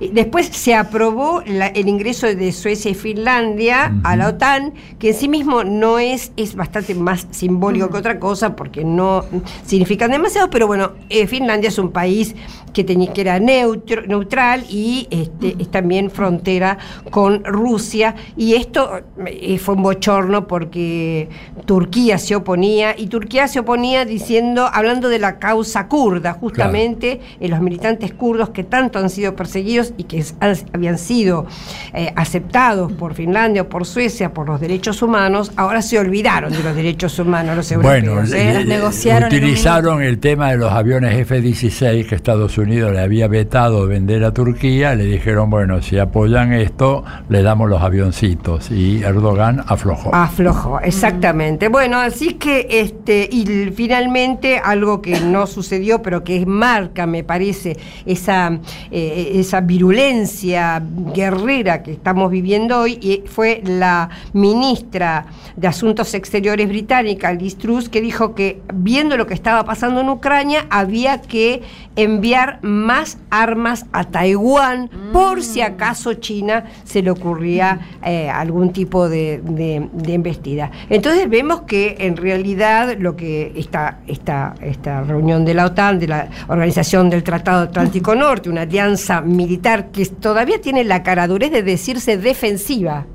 Después se aprobó la- el ingreso de Suecia y Finlandia a la OTAN, que en sí mismo no es, es bastante más simbólico que otra cosa, porque no significan demasiado, pero bueno, eh, Finlandia es un país que, tenía, que era neutro- neutral y este, es también frontera con Rusia, y esto eh, fue un bochorno porque Turquía se oponía, y Turquía se oponía diciendo, hablando de la causa kurda, justamente eh, los militantes kurdos que tanto han sido perseguidos y que han- habían sido eh, aceptados por Finlandia o por Suecia por los derechos humanos, ahora se olvidaron de los derechos humanos los Bueno, europeos. le- ¿eh? le- negociaron utilizaron el tema de los aviones F-16 que Estados Unidos le había vetado vender a Turquía, le dijeron, bueno, si apoyan esto, le damos los avioncitos y Erdogan aflojó. Aflojó, exactamente. Bueno, así que este y finalmente algo que no sucedió, pero que marca, me parece, esa eh, esa virulencia guerrera que estamos viviendo hoy, y fue la ministra de Asuntos Exteriores británica, Liz Truss, que dijo que viendo lo que estaba pasando en Ucrania había que enviar más armas a Taiwán por si acaso China se le ocurría eh, algún tipo de, de- de embestida. Entonces vemos que en realidad lo que esta, esta, esta reunión de la OTAN, de la Organización del Tratado Atlántico Norte, una alianza militar que todavía tiene la caradurez de decirse defensiva,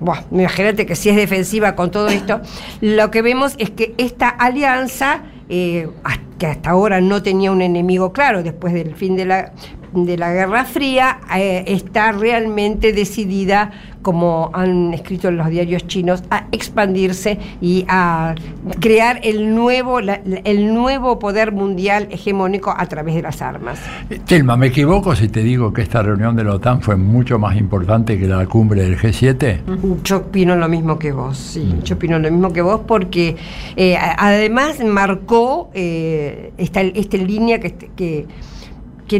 Buah, imagínate que si es defensiva con todo esto, lo que vemos es que esta alianza, eh, que hasta ahora no tenía un enemigo claro después del fin de la, de la Guerra Fría, eh, está realmente decidida, como han escrito en los diarios chinos, a expandirse y a crear el nuevo, la- el nuevo poder mundial hegemónico a través de las armas. Telma, ¿me equivoco si te digo que esta reunión de la OTAN fue mucho más importante que la cumbre del G7? Yo opino lo mismo que vos, sí, yo opino lo mismo que vos porque eh, además marcó eh, esta, esta línea que, que,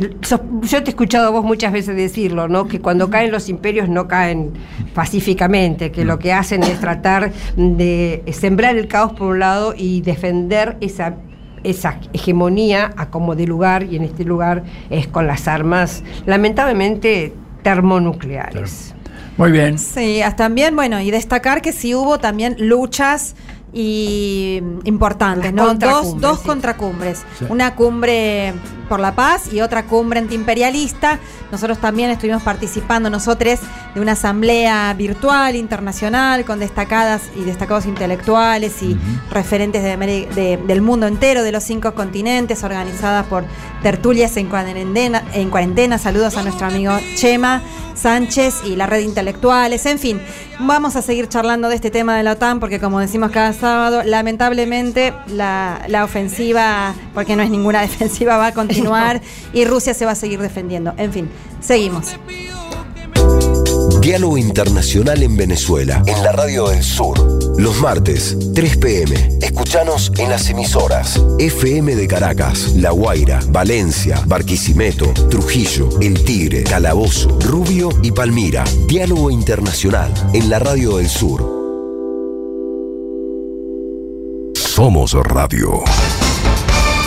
que sos- yo te he escuchado a vos muchas veces decirlo, ¿no? que cuando caen los imperios no caen pacíficamente, que lo que hacen es tratar de sembrar el caos por un lado y defender esa esa hegemonía a como de lugar y en este lugar es con las armas lamentablemente termonucleares. Muy bien. Sí, hasta también, bueno, y destacar que sí hubo también luchas y mm, importantes, ¿no? Dos, dos sí. contracumbres. Sí. Una cumbre por la paz y otra cumbre antiimperialista. Nosotros también estuvimos participando, nosotros, de una asamblea virtual internacional con destacadas y destacados intelectuales y referentes de Ameri- de- del mundo entero, de los cinco continentes, organizadas por tertulias en cuarentena, en cuarentena. Saludos a nuestro amigo Chema Sánchez y la red de intelectuales. En fin, vamos a seguir charlando de este tema de la OTAN porque como decimos cada sábado, lamentablemente la, la ofensiva, porque no es ninguna defensiva, va a continuar y Rusia se va a seguir defendiendo. En fin, seguimos. Diálogo Internacional en Venezuela, en la Radio del Sur. Los martes, 3 pm. Escuchanos en las emisoras FM de Caracas, La Guaira, Valencia, Barquisimeto, Trujillo, El Tigre, Calabozo, Rubio y Palmira. Diálogo Internacional en la Radio del Sur. Somos Radio.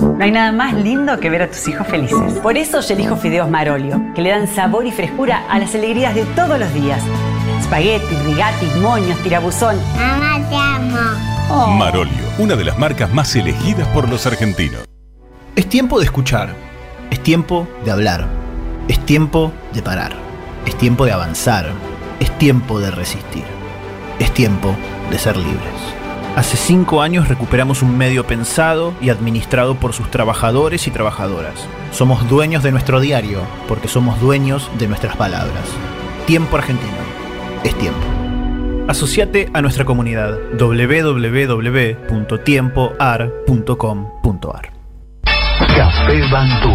No hay nada más lindo que ver a tus hijos felices. Por eso yo elijo fideos Marolio, que le dan sabor y frescura a las alegrías de todos los días. Spaghetti, rigati, moños, tirabuzón. Mamá, te amo. Marolio, una de las marcas más elegidas por los argentinos. Es tiempo de escuchar. Es tiempo de hablar. Es tiempo de parar. Es tiempo de avanzar. Es tiempo de resistir. Es tiempo de ser libres. Hace cinco años recuperamos un medio pensado y administrado por sus trabajadores y trabajadoras. Somos dueños de nuestro diario porque somos dueños de nuestras palabras. Tiempo argentino. Es tiempo. Asociate a nuestra comunidad www.tiempoar.com.ar. Café Bantú.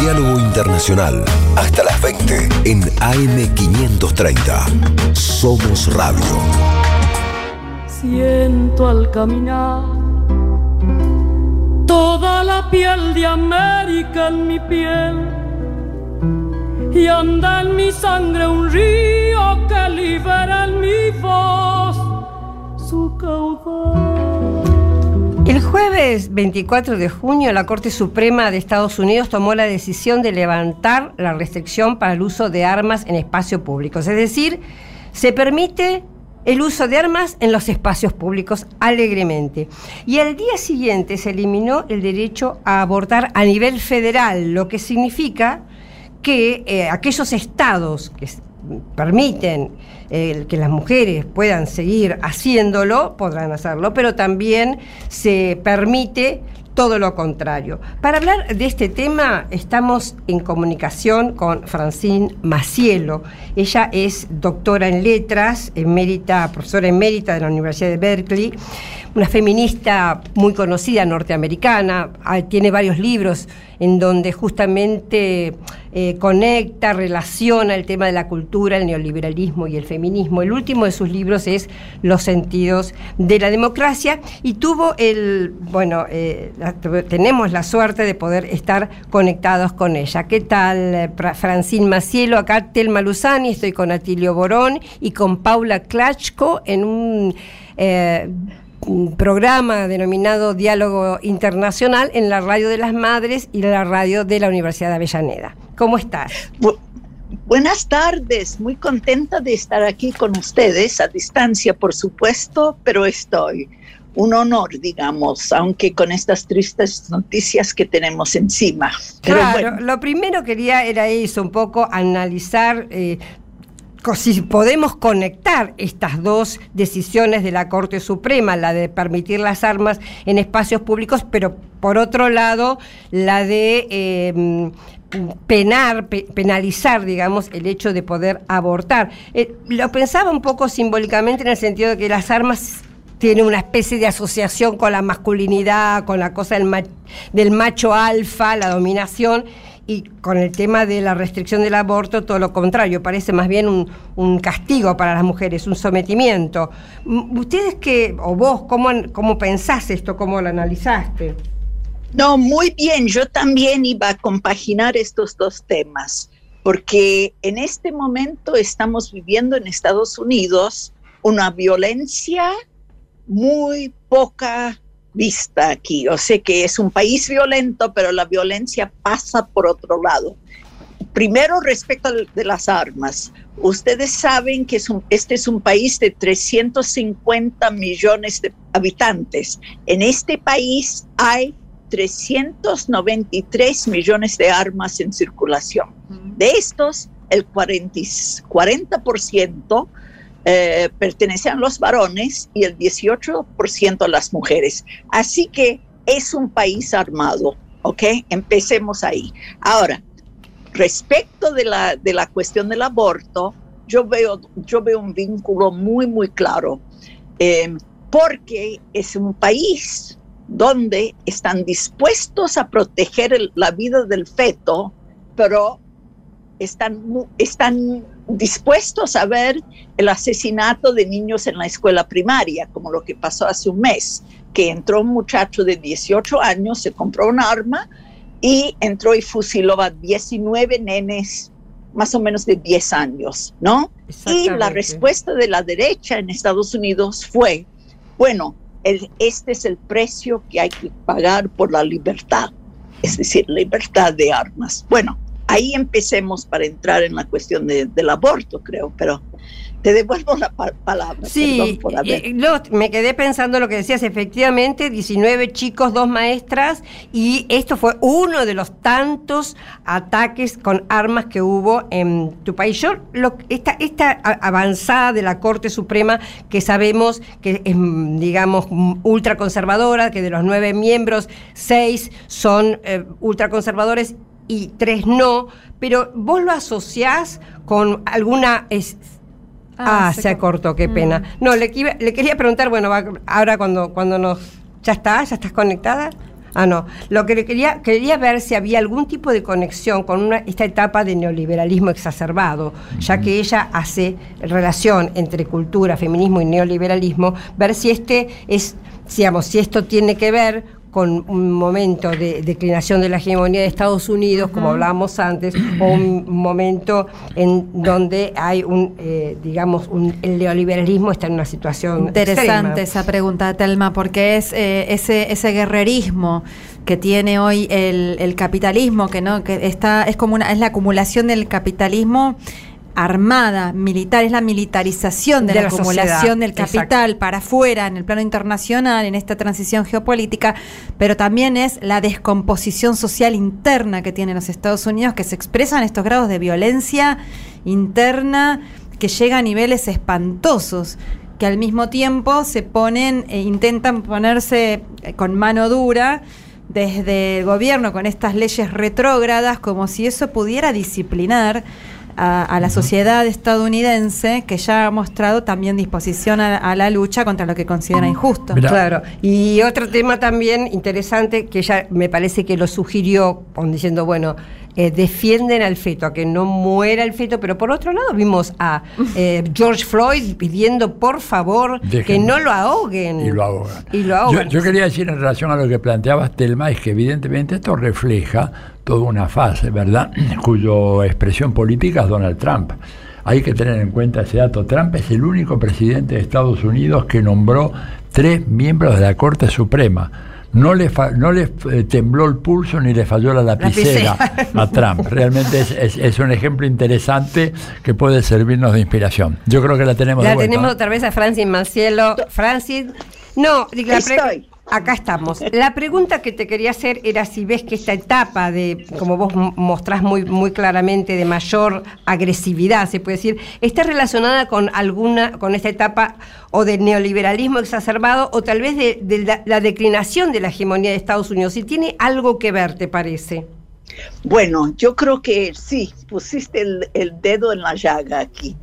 Diálogo Internacional. Hasta las 20 en AM530. Somos Radio. Siento al caminar toda la piel de América en mi piel y anda en mi sangre un río que libera en mi voz su caudal. El jueves 24 de junio, la Corte Suprema de Estados Unidos tomó la decisión de levantar la restricción para el uso de armas en espacios públicos. Es decir, se permite el uso de armas en los espacios públicos alegremente. Y al día siguiente se eliminó el derecho a abortar a nivel federal, lo que significa que eh, aquellos estados que permiten eh, que las mujeres puedan seguir haciéndolo, podrán hacerlo, pero también se permite todo lo contrario. Para hablar de este tema estamos en comunicación con Francine Macielo. Ella es doctora en letras, emérita, profesora emérita de la Universidad de Berkeley, una feminista muy conocida norteamericana, ah, tiene varios libros en donde justamente eh, conecta, relaciona el tema de la cultura, el neoliberalismo y el feminismo. El último de sus libros es Los sentidos de la democracia y tuvo el, bueno, eh, tenemos la suerte de poder estar conectados con ella. ¿Qué tal, eh, Fra- Francine Macielo? Acá Telma Luzani, estoy con Atilio Borón y con Paula Klachko en un programa denominado Diálogo Internacional en la Radio de las Madres y la radio de la Universidad de Avellaneda. ¿Cómo estás? Buenas tardes, muy contenta de estar aquí con ustedes, a distancia por supuesto, pero estoy. Un honor, digamos, aunque con estas tristes noticias que tenemos encima. Pero claro, bueno, lo primero quería era eso, un poco analizar eh, si podemos conectar estas dos decisiones de la Corte Suprema, la de permitir las armas en espacios públicos, pero por otro lado, la de eh, penar, pe- penalizar, digamos, el hecho de poder abortar. Eh, lo pensaba un poco simbólicamente en el sentido de que las armas tienen una especie de asociación con la masculinidad, con la cosa del, ma- del macho alfa, la dominación, y con el tema de la restricción del aborto, todo lo contrario, parece más bien un, castigo para las mujeres, un sometimiento. Mm, ¿Ustedes qué, o vos, cómo, cómo pensás esto, cómo lo analizaste? No, muy bien. Yo también iba a compaginar estos dos temas, porque en este momento estamos viviendo en Estados Unidos una violencia muy poca vista aquí. O sea que es un país violento, pero la violencia pasa por otro lado. Primero, respecto de las armas. Ustedes saben que es un- este es un país de 350 millones de habitantes. En este país hay 393 millones de armas en circulación. De estos, el 40, y- 40% eh, pertenecen a los varones y el 18% a las mujeres. Así que es un país armado, ¿ok? Empecemos ahí. Ahora, respecto de la, de la cuestión del aborto, yo veo, yo veo un vínculo muy, muy claro, eh, porque es un país donde están dispuestos a proteger la vida del feto, pero están, están dispuestos a ver el asesinato de niños en la escuela primaria, como lo que pasó hace un mes, que entró un muchacho de 18 años, se compró un arma y entró y fusiló a 19 nenes más o menos de 10 años, ¿no? Y la respuesta de la derecha en Estados Unidos fue, bueno, el- este es el precio que hay que pagar por la libertad, es decir, libertad de armas. Bueno, ahí empecemos para entrar en la cuestión de- del aborto, creo, pero te devuelvo la pa- palabra. Sí, por haber- eh, no, me quedé pensando lo que decías, efectivamente, 19 chicos, dos maestras, y esto fue uno de los tantos ataques con armas que hubo en tu país. Yo, lo, esta, esta avanzada de la Corte Suprema, que sabemos que es, digamos, ultraconservadora, que de los nueve miembros, seis son eh, ultraconservadores y tres no, pero vos lo asociás con alguna... es- Ah, Ah, se se, cortó, qué pena. No, le, le quería preguntar, bueno, ahora cuando, cuando nos... ¿Ya está? ¿Ya estás conectada? Ah, no. Lo que le quería, quería ver si había algún tipo de conexión con una, esta etapa de neoliberalismo exacerbado, ya que ella hace relación entre cultura, feminismo y neoliberalismo, ver si este es, digamos, si esto tiene que ver con un momento de declinación de la hegemonía de Estados Unidos, como hablábamos antes, o un momento en donde hay un, eh, digamos, un, el neoliberalismo está en una situación Interesante extrema. esa pregunta, Telma, porque es eh, ese, ese guerrerismo que tiene hoy el, el capitalismo, que no, que está, es como una, es la acumulación del capitalismo armada, militar, es la militarización de, De la, la acumulación sociedad, del exacto. capital para afuera en el plano internacional, en esta transición geopolítica, pero también es la descomposición social interna que tienen los Estados Unidos, que se expresan estos grados de violencia interna que llega a niveles espantosos que al mismo tiempo se ponen e intentan ponerse eh, con mano dura desde el gobierno con estas leyes retrógradas como si eso pudiera disciplinar a, a la sociedad estadounidense que ya ha mostrado también disposición a, a la lucha contra lo que considera injusto. Claro. Y otro tema también interesante que ella me parece que lo sugirió, diciendo, bueno, eh, defienden al feto, a que no muera el feto, pero por otro lado vimos a eh, George Floyd pidiendo por favor que no lo ahoguen. Y lo ahogan. Y lo Yo, yo quería decir en relación a lo que planteabas, Telma, es que evidentemente esto refleja toda una fase, ¿verdad?, cuyo expresión política es Donald Trump. Hay que tener en cuenta ese dato. Trump es el único presidente de Estados Unidos que nombró tres miembros de la Corte Suprema. No le, fa- no le eh, tembló el pulso ni le falló la lapicera Lapicera. a Trump. Realmente es, es- es un ejemplo interesante que puede servirnos de inspiración. Yo creo que la tenemos La de vuelta. tenemos otra vez a Francis Mancielo. Francis, no, la pre- Estoy. Acá estamos. La pregunta que te quería hacer era si ves que esta etapa de, como vos mostrás muy, muy claramente, de mayor agresividad, se puede decir, está relacionada con alguna, con esta etapa o del neoliberalismo exacerbado o tal vez de, la, declinación de la hegemonía de Estados Unidos. Si tiene algo que ver, ¿te parece? Bueno, yo creo que sí, pusiste el, dedo en la llaga aquí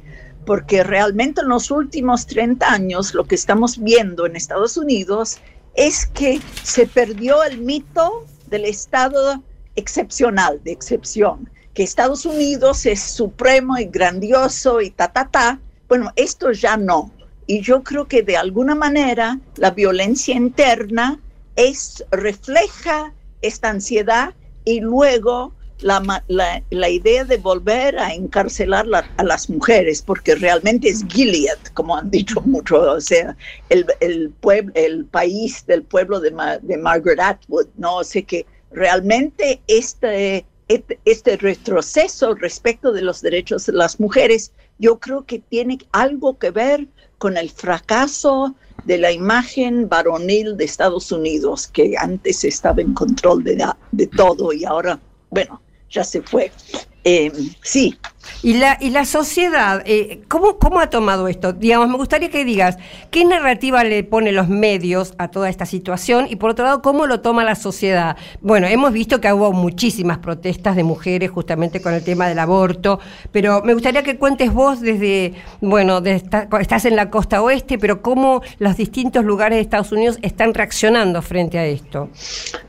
porque realmente en los últimos 30 años lo que estamos viendo en Estados Unidos es que se perdió el mito del Estado excepcional, de excepción, que Estados Unidos es supremo y grandioso y ta, ta, ta. Bueno, esto ya no. Y yo creo que de alguna manera la violencia interna es, refleja esta ansiedad y luego la, la, idea de volver a encarcelar a las mujeres, porque realmente es Gilead, como han dicho mucho, o sea, el, el, el país del pueblo de, de Margaret Atwood, ¿no? O sea que realmente este, este, este retroceso respecto de los derechos de las mujeres, yo creo que tiene algo que ver con el fracaso de la imagen varonil de Estados Unidos, que antes estaba en control de, de todo y ahora, bueno, ya se fue. Eh, sí. ¿Y la, y la sociedad, eh, ¿cómo, ¿cómo ha tomado esto? Digamos, me gustaría que digas, ¿qué narrativa le pone los medios a toda esta situación? Y por otro lado, ¿cómo lo toma la sociedad? Bueno, hemos visto que hubo muchísimas protestas de mujeres justamente con el tema del aborto, pero me gustaría que cuentes vos desde, bueno, estás en la costa oeste, pero cómo los distintos lugares de Estados Unidos están reaccionando frente a esto.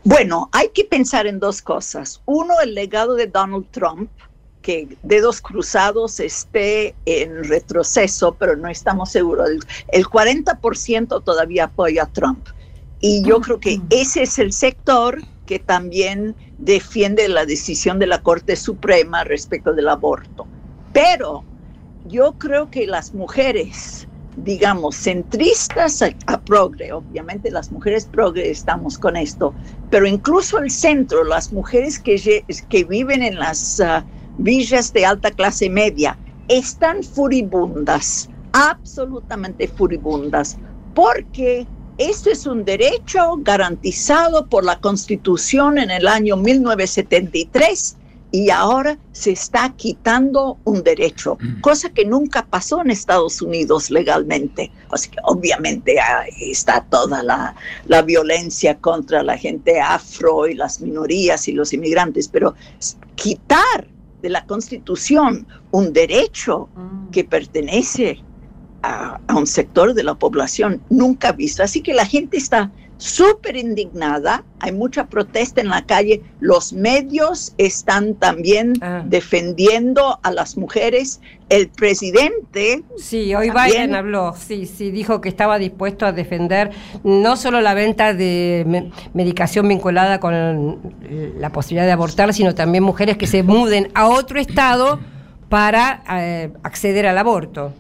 Bueno, hay que pensar en dos cosas. Uno, el legado de Donald Trump que Dedos Cruzados esté en retroceso, pero no estamos seguros. El, 40% todavía apoya a Trump. Y yo creo que ese es el sector que también defiende la decisión de la Corte Suprema respecto del aborto. Pero yo creo que las mujeres, digamos, centristas a, progre, obviamente las mujeres progre estamos con esto, pero incluso el centro, las mujeres que, que viven en las... Ah, villas de alta clase media están furibundas, absolutamente furibundas, porque esto es un derecho garantizado por la Constitución en el año 1973 y ahora se está quitando un derecho, mm. cosa que nunca pasó en Estados Unidos legalmente. Así que obviamente está toda la, la, violencia contra la gente afro y las minorías y los inmigrantes, pero quitar de la Constitución un derecho mm. que pertenece a, un sector de la población nunca visto. Así que la gente está súper indignada, hay mucha protesta en la calle, los medios están también ah. defendiendo a las mujeres, el presidente... Sí, hoy Biden habló, sí, sí, dijo que estaba dispuesto a defender no solo la venta de medicación vinculada con la posibilidad de abortar, sino también mujeres que se muden a otro estado para eh, acceder al aborto.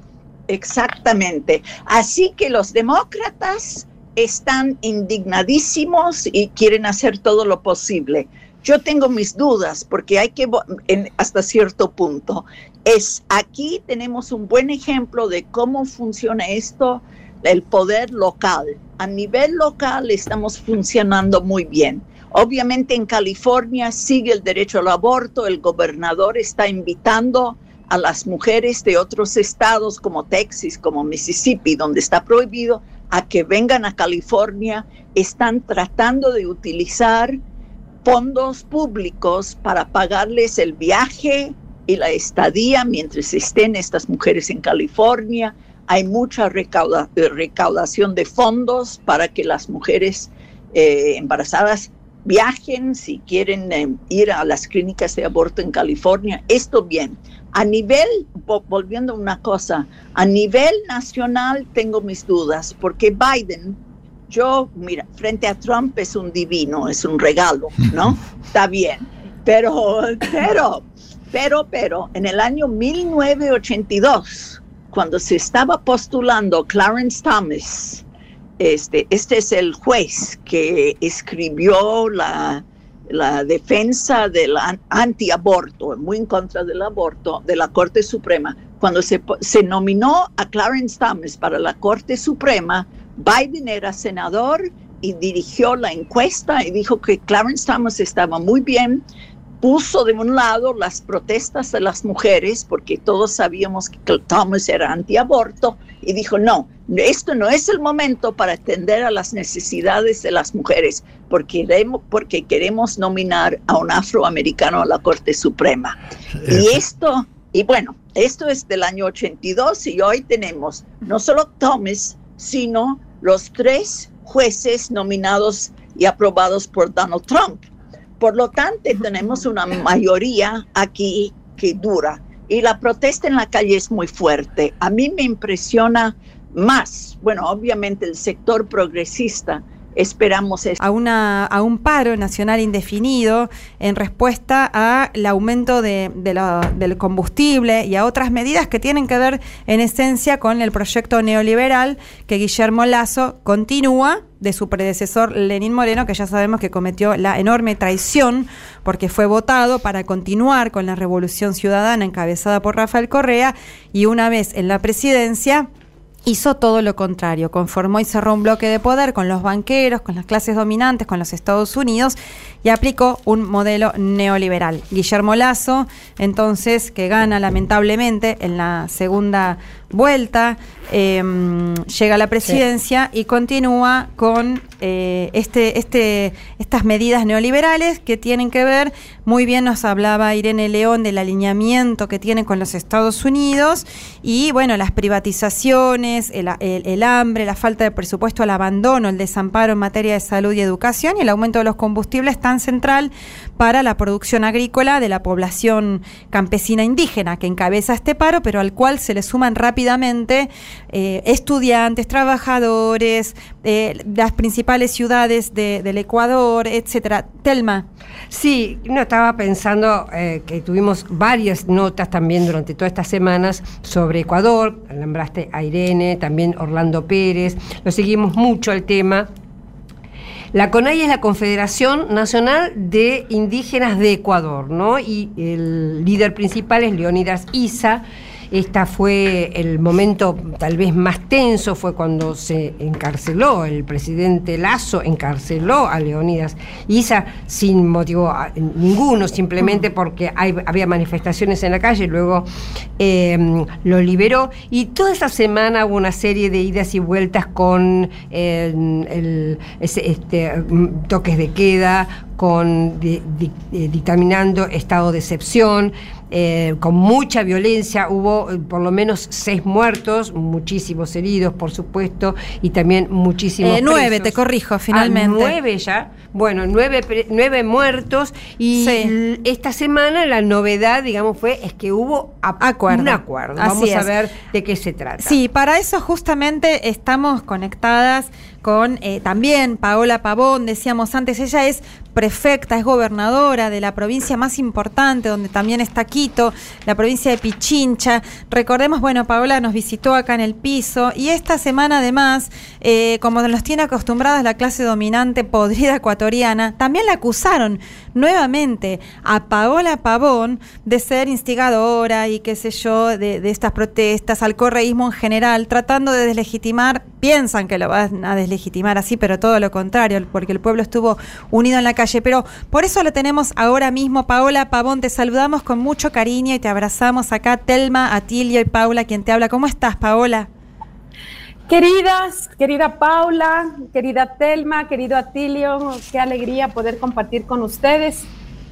Exactamente. Así que los demócratas están indignadísimos y quieren hacer todo lo posible. Yo tengo mis dudas porque hay que, hasta cierto punto, es aquí tenemos un buen ejemplo de cómo funciona esto, el poder local. A nivel local estamos funcionando muy bien. Obviamente en California sigue el derecho al aborto, el gobernador está invitando a las mujeres de otros estados como Texas, como Mississippi, donde está prohibido, a que vengan a California, están tratando de utilizar fondos públicos para pagarles el viaje y la estadía mientras estén estas mujeres en California. Hay mucha recaudación de fondos para que las mujeres eh, embarazadas viajen si quieren eh, ir a las clínicas de aborto en California. Esto bien. A nivel, volviendo a una cosa, a nivel nacional tengo mis dudas, porque Biden, yo, mira, frente a Trump es un divino, es un regalo, ¿no? Está bien, pero, pero, pero, pero, en el año 1982, cuando se estaba postulando Clarence Thomas, este, este es el juez que escribió la, la defensa del antiaborto, muy en contra del aborto, de la Corte Suprema, cuando se, se nominó a Clarence Thomas para la Corte Suprema, Biden era senador y dirigió la encuesta y dijo que Clarence Thomas estaba muy bien, puso de un lado las protestas de las mujeres, porque todos sabíamos que Thomas era antiaborto, y dijo, no, esto no es el momento para atender a las necesidades de las mujeres, porque queremos, porque queremos nominar a un afroamericano a la Corte Suprema. Y esto, y bueno, esto es del año 82 y hoy tenemos no solo Thomas, sino los tres jueces nominados y aprobados por Donald Trump. Por lo tanto, tenemos una mayoría aquí que dura y la protesta en la calle es muy fuerte. A mí me impresiona más, bueno, obviamente el sector progresista esperamos A, una, un paro nacional indefinido en respuesta al aumento de, del combustible y a otras medidas que tienen que ver en esencia con el proyecto neoliberal que Guillermo Lazo continúa de su predecesor Lenín Moreno, que ya sabemos que cometió la enorme traición porque fue votado para continuar con la revolución ciudadana encabezada por Rafael Correa y una vez en la presidencia hizo todo lo contrario, conformó y cerró un bloque de poder con los banqueros, con las clases dominantes, con los Estados Unidos y aplicó un modelo neoliberal. Guillermo Lazo, entonces, que gana lamentablemente en la segunda vuelta, em, llega a la presidencia y continúa con eh, este, este, estas medidas neoliberales que tienen que ver, muy bien nos hablaba Irene León del alineamiento que tienen con los Estados Unidos y bueno, las privatizaciones, el, el hambre, la falta de presupuesto, el abandono, el desamparo en materia de salud y educación y el aumento de los combustibles central para la producción agrícola de la población campesina indígena que encabeza este paro, pero al cual se le suman rápidamente eh, estudiantes, trabajadores, eh, las principales ciudades del Ecuador, etcétera. Telma. Sí, no estaba pensando eh, que tuvimos varias notas también durante todas estas semanas sobre Ecuador, nombraste a Irene, también Orlando Pérez, lo seguimos mucho el tema la CONAI es la Confederación Nacional de Indígenas de Ecuador, ¿no? Y el líder principal es Leonidas Isa esta fue el momento tal vez más tenso, fue cuando se encarceló el presidente Lazo, encarceló a Leonidas Isa sin motivo ninguno, simplemente porque había manifestaciones en la calle, luego em, lo liberó y toda esa semana hubo una serie de idas y vueltas con el, este, toques de queda, con dictaminando estado de excepción. Eh, con mucha violencia, hubo eh, por lo menos seis muertos, muchísimos heridos, por supuesto, y también muchísimos. Eh, nueve, te corrijo, ah, finalmente. nueve ya. Bueno, nueve, nueve muertos. Y esta semana la novedad, digamos, fue es que hubo acuerdo. un acuerdo. Vamos a ver de qué se trata. Sí, para eso justamente estamos conectadas con eh, también Paola Pavón, decíamos antes, ella es prefecta, es gobernadora de la provincia más importante, donde también está Quito, la provincia de Pichincha. Recordemos, bueno, Paola nos visitó acá en el piso y esta semana además, eh, como nos tiene acostumbradas la clase dominante podrida ecuatoriana, también la acusaron nuevamente a Paola Pavón de ser instigadora y qué sé yo, de, de estas protestas, al correísmo en general, tratando de deslegitimar, piensan que lo van a deslegitimar legitimar así, pero todo lo contrario, porque el pueblo estuvo unido en la calle. Pero por eso lo tenemos ahora mismo. Paola Pavón, te saludamos con mucho cariño y te abrazamos acá. Telma, Atilio y Paula, quien te habla. ¿Cómo estás, Paola? Queridas, querida Paula, querida Telma, querido Atilio, qué alegría poder compartir con ustedes.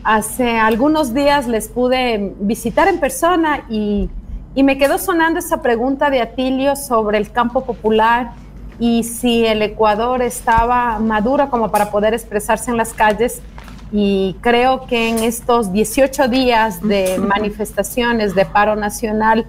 Hace algunos días les pude visitar en persona y, y me quedó sonando esa pregunta de Atilio sobre el campo popular y si el Ecuador estaba maduro como para poder expresarse en las calles. Y creo que en estos 18 días de manifestaciones de paro nacional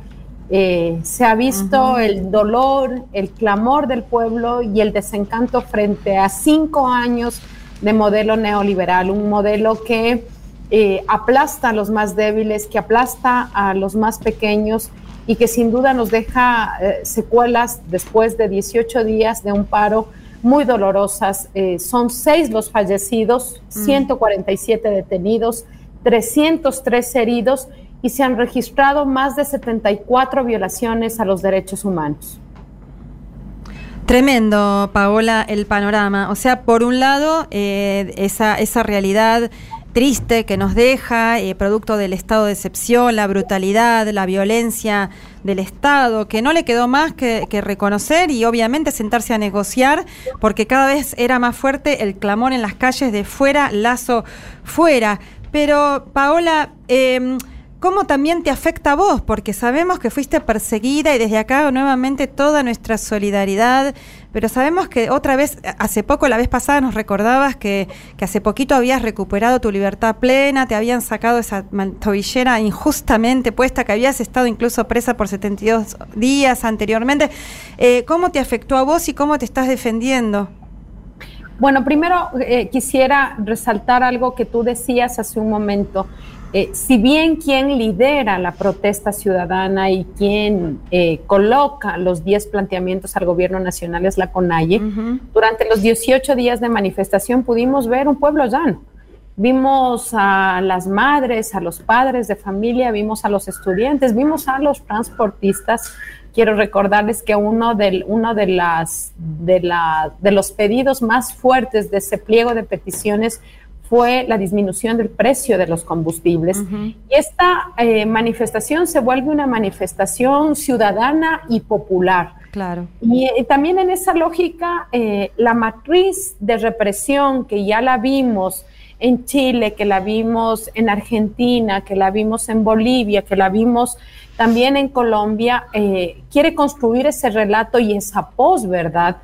eh, se ha visto el dolor, el clamor del pueblo y el desencanto frente a cinco años de modelo neoliberal, un modelo que eh, aplasta a los más débiles, que aplasta a los más pequeños y que sin duda nos deja eh, secuelas después de 18 días de un paro muy dolorosas. Eh, son seis los fallecidos, 147 mm. detenidos, 303 heridos y se han registrado más de 74 violaciones a los derechos humanos. Tremendo, Paola, el panorama. O sea, por un lado, eh, esa, esa realidad triste que nos deja, eh, producto del estado de excepción, la brutalidad, la violencia del Estado, que no le quedó más que, reconocer y obviamente sentarse a negociar, porque cada vez era más fuerte el clamor en las calles de fuera, lazo fuera. Pero, Paola, eh, cómo también te afecta a vos, porque sabemos que fuiste perseguida y desde acá nuevamente toda nuestra solidaridad, pero sabemos que otra vez, hace poco, la vez pasada nos recordabas que, hace poquito habías recuperado tu libertad plena, te habían sacado esa tobillera injustamente puesta, que habías estado incluso presa por 72 días anteriormente. Eh, ¿Cómo te afectó a vos y cómo te estás defendiendo? Bueno, primero eh, quisiera resaltar algo que tú decías hace un momento. Eh, si bien quien lidera la protesta ciudadana y quien eh, coloca los 10 planteamientos al gobierno nacional es la CONAIE, durante los 18 días de manifestación pudimos ver un pueblo llano. Vimos a las madres, a los padres de familia, vimos a los estudiantes, vimos a los transportistas. Quiero recordarles que uno, del, uno de, las, de, la, de los pedidos más fuertes de ese pliego de peticiones fue la disminución del precio de los combustibles. Y esta eh, manifestación se vuelve una manifestación ciudadana y popular. Claro. Y eh, también en esa lógica, eh, la matriz de represión que ya la vimos en Chile, que la vimos en Argentina, que la vimos en Bolivia, que la vimos también en Colombia, quiere construir ese relato y esa posverdad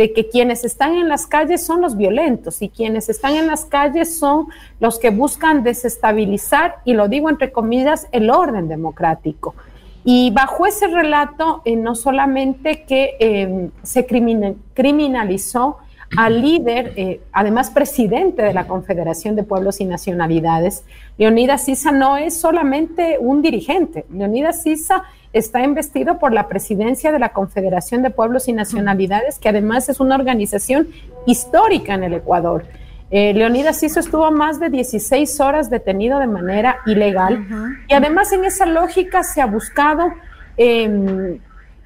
de que quienes están en las calles son los violentos y quienes están en las calles son los que buscan desestabilizar, y lo digo entre comillas, el orden democrático. Y bajo ese relato, eh, no solamente que eh, se criminalizó al líder, eh, además presidente de la Confederación de Pueblos y Nacionalidades, Leonidas Sisa no es solamente un dirigente, Leonidas Sisa está investido por la presidencia de la Confederación de Pueblos y Nacionalidades, que además es una organización histórica en el Ecuador. Eh, Leonidas Ciso estuvo más de 16 horas detenido de manera ilegal y además en esa lógica se ha buscado em,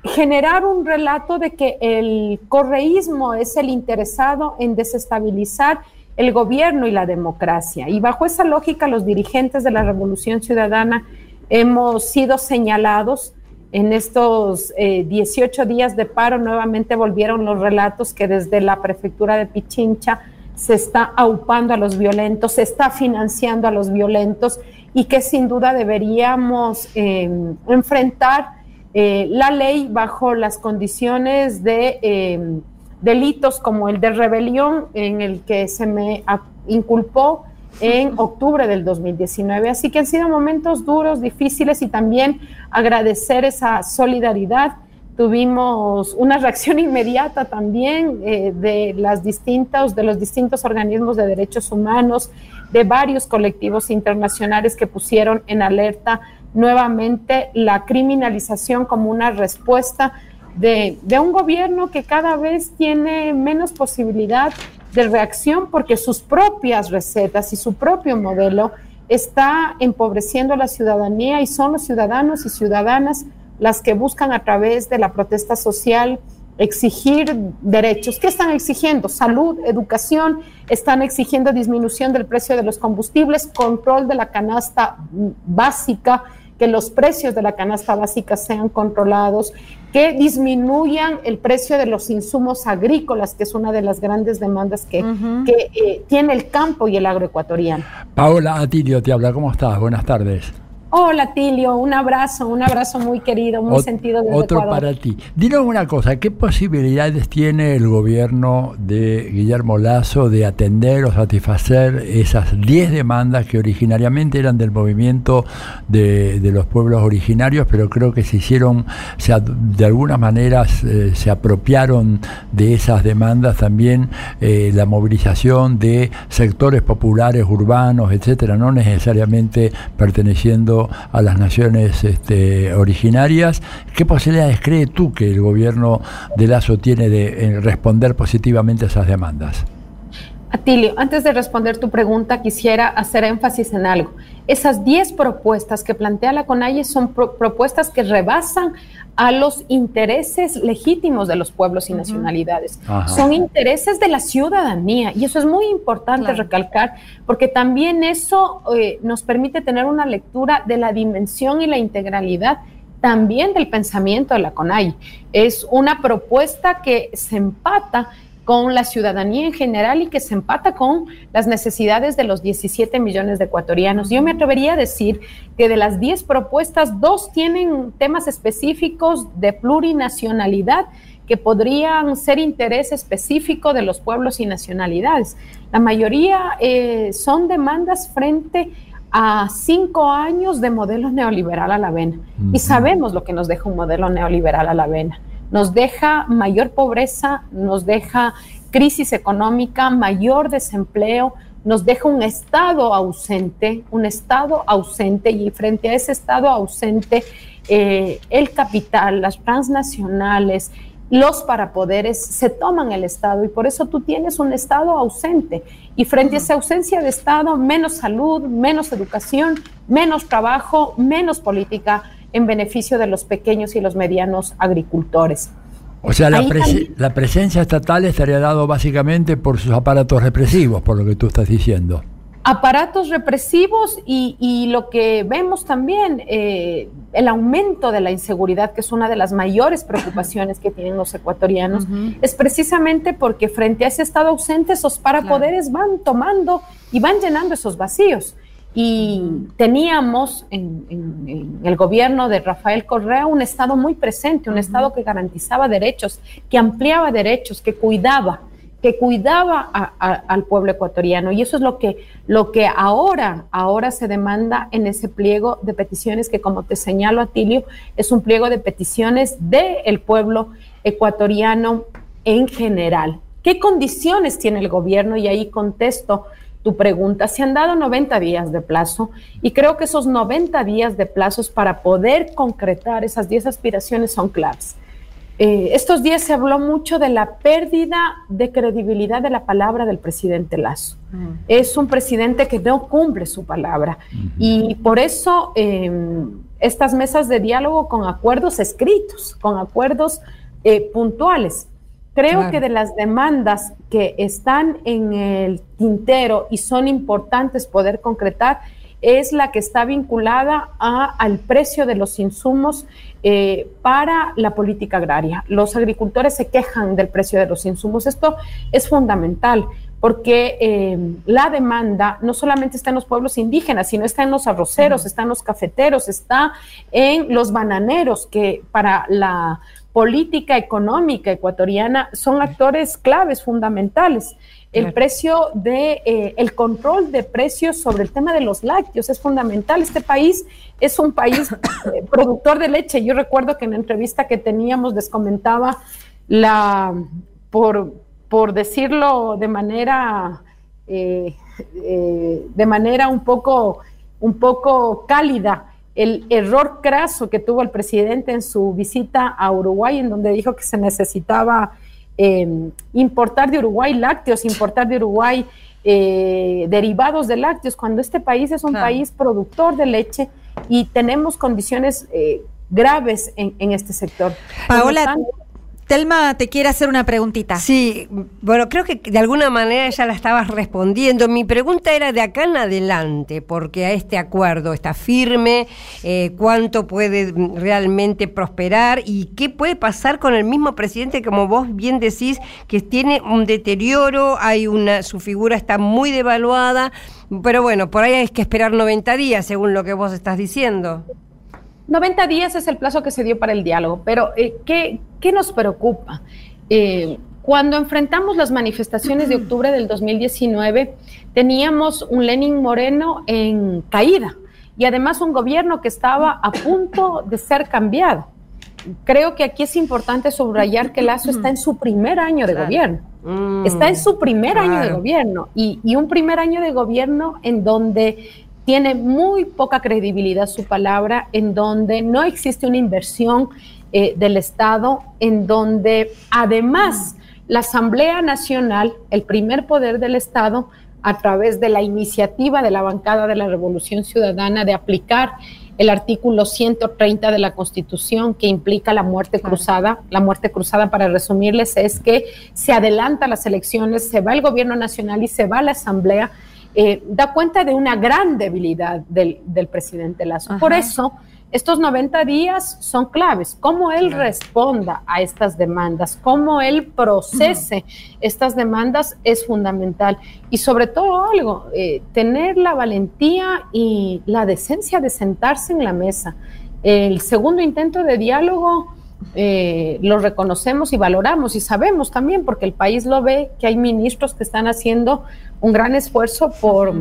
generar un relato de que el correísmo es el interesado en desestabilizar el gobierno y la democracia. Y bajo esa lógica los dirigentes de la Revolución Ciudadana hemos sido señalados en estos 18 eh, días de paro, nuevamente volvieron los relatos que desde la prefectura de Pichincha se está aupando a los violentos, se está financiando a los violentos y que sin duda deberíamos eh, enfrentar eh, la ley bajo las condiciones de delitos como el de rebelión en el que se me inculpó en octubre del 2019. Así que han sido momentos duros, difíciles y también agradecer esa solidaridad. Tuvimos una reacción inmediata también eh, de, las distintas, de los distintos organismos de derechos humanos, de varios colectivos internacionales que pusieron en alerta nuevamente la criminalización como una respuesta de, de, un gobierno que cada vez tiene menos posibilidad de reacción porque sus propias recetas y su propio modelo está empobreciendo a la ciudadanía y son los ciudadanos y ciudadanas las que buscan a través de la protesta social exigir derechos. ¿Qué están exigiendo? Salud, educación, están exigiendo disminución del precio de los combustibles, control de la canasta básica, que los precios de la canasta básica sean controlados, que disminuyan el precio de los insumos agrícolas, que es una de las grandes demandas que, eh, tiene el campo y el agroecuatoriano. Paola Atilio te habla, ¿cómo estás? Buenas tardes. Hola Tilio, un abrazo, un abrazo muy querido, muy sentido de Otro para ti. Dinos una cosa, ¿qué posibilidades tiene el gobierno de Guillermo Lazo de atender o satisfacer esas 10 demandas que originariamente eran del movimiento de, los pueblos originarios, pero creo que se hicieron, se, de alguna manera se apropiaron de esas demandas también eh, la movilización de sectores populares, urbanos, etcétera, no necesariamente perteneciendo a las naciones este, originarias. ¿Qué posibilidades cree tú que el gobierno de Lazo tiene de responder positivamente a esas demandas? Atilio, antes de responder tu pregunta, quisiera hacer énfasis en algo. Esas 10 propuestas que plantea la CONAIE son propuestas que rebasan a los intereses legítimos de los pueblos y nacionalidades. Ajá. Son intereses de la ciudadanía y eso es muy importante recalcar porque también eso eh, nos permite tener una lectura de la dimensión y la integralidad también del pensamiento de la CONAI. Es una propuesta que se empata con la ciudadanía en general y que se empata con las necesidades de los 17 millones de ecuatorianos. Yo me atrevería a decir que de las 10 propuestas, dos tienen temas específicos de plurinacionalidad que podrían ser interés específico de los pueblos y nacionalidades. La mayoría eh, son demandas frente a cinco años de modelo neoliberal a la vena. Y sabemos lo que nos deja un modelo neoliberal a la vena nos deja mayor pobreza, nos deja crisis económica, mayor desempleo, nos deja un Estado ausente, un Estado ausente y frente a ese Estado ausente, eh, el capital, las transnacionales, los parapoderes se toman el Estado y por eso tú tienes un Estado ausente. Y frente a esa ausencia de Estado, menos salud, menos educación, menos trabajo, menos política en beneficio de los pequeños y los medianos agricultores. O sea, la, presencia estatal estaría dado básicamente por sus aparatos represivos, por lo que tú estás diciendo. aparatos represivos y, y lo que vemos también, eh, el aumento de la inseguridad, que es una de las mayores preocupaciones que tienen los ecuatorianos, es precisamente porque frente a ese estado ausente, esos parapoderes van tomando y van llenando esos vacíos. Y teníamos en, en- en el gobierno de Rafael Correa un Estado muy presente, un Estado que garantizaba derechos, que ampliaba derechos, que cuidaba que cuidaba a- a- al pueblo ecuatoriano y eso es lo que lo que ahora ahora se demanda en ese pliego de peticiones que como te señalo Atilio es un pliego de peticiones del pueblo ecuatoriano en general. ¿Qué condiciones tiene el gobierno? Y ahí contesto tu pregunta. Se han dado 90 días de plazo y creo que esos 90 días de plazos para poder concretar esas 10 aspiraciones son claves. Eh, estos días se habló mucho de la pérdida de credibilidad de la palabra del presidente Lazo. Es un presidente que no cumple su palabra y por eso eh, estas mesas de diálogo con acuerdos escritos, con acuerdos eh, puntuales. Creo Claro. que de las demandas que están en el tintero y son importantes poder concretar es la que está vinculada a- al precio de los insumos eh, para la política agraria. Los agricultores se quejan del precio de los insumos. Esto es fundamental porque eh, la demanda no solamente está en los pueblos indígenas, sino está en los arroceros, está en los cafeteros, está en los bananeros, que para la política económica ecuatoriana son actores claves, fundamentales. El Claro. precio de, eh, el control de precios sobre el tema de los lácteos es fundamental. Este país es un país eh, productor de leche. Yo recuerdo que en la entrevista que teníamos les comentaba la, por, por decirlo de manera, eh, eh, de manera un poco, un poco cálida, el error craso que tuvo el presidente en su visita a Uruguay, en donde dijo que se necesitaba eh, importar de Uruguay lácteos, importar de Uruguay eh, derivados de lácteos, cuando este país es un Claro. país productor de leche y tenemos condiciones eh, graves en, en este sector. Paola, tanto, Telma te quiere hacer una preguntita. Sí, bueno, creo que de alguna manera ya la estabas respondiendo. Mi pregunta era de acá en adelante, porque a este acuerdo está firme, eh, cuánto puede realmente prosperar y qué puede pasar con el mismo presidente, como vos bien decís, que tiene un deterioro, hay una, su figura está muy devaluada, pero bueno, por ahí hay que esperar 90 días, según lo que vos estás diciendo. 90 días es el plazo que se dio para el diálogo, pero eh, ¿qué, qué nos preocupa? Eh, cuando enfrentamos las manifestaciones de octubre del 2019, teníamos un Lenin Moreno en caída y además un gobierno que estaba a punto de ser cambiado. Creo que aquí es importante subrayar que Lazo está en su primer año de Claro. gobierno. Mm, Está en su primer año de gobierno y, y un primer año de gobierno en donde tiene muy poca credibilidad su palabra, en donde no existe una inversión eh, del Estado, en donde además la Asamblea Nacional, el primer poder del Estado, a través de la iniciativa de la bancada de la Revolución Ciudadana de aplicar el artículo 130 de la Constitución que implica la muerte cruzada. La muerte cruzada, para resumirles, es que se adelanta las elecciones, se va el gobierno nacional y se va la Asamblea. Eh, da cuenta de una gran debilidad del, presidente Lazo. Por eso estos 90 días son claves. Cómo él responda a estas demandas, cómo él procese estas demandas es fundamental. Y sobre todo algo, eh, tener la valentía y la decencia de sentarse en la mesa. El segundo intento de diálogo eh, lo reconocemos y valoramos y sabemos también, porque el país lo ve, que hay ministros que están haciendo un gran esfuerzo por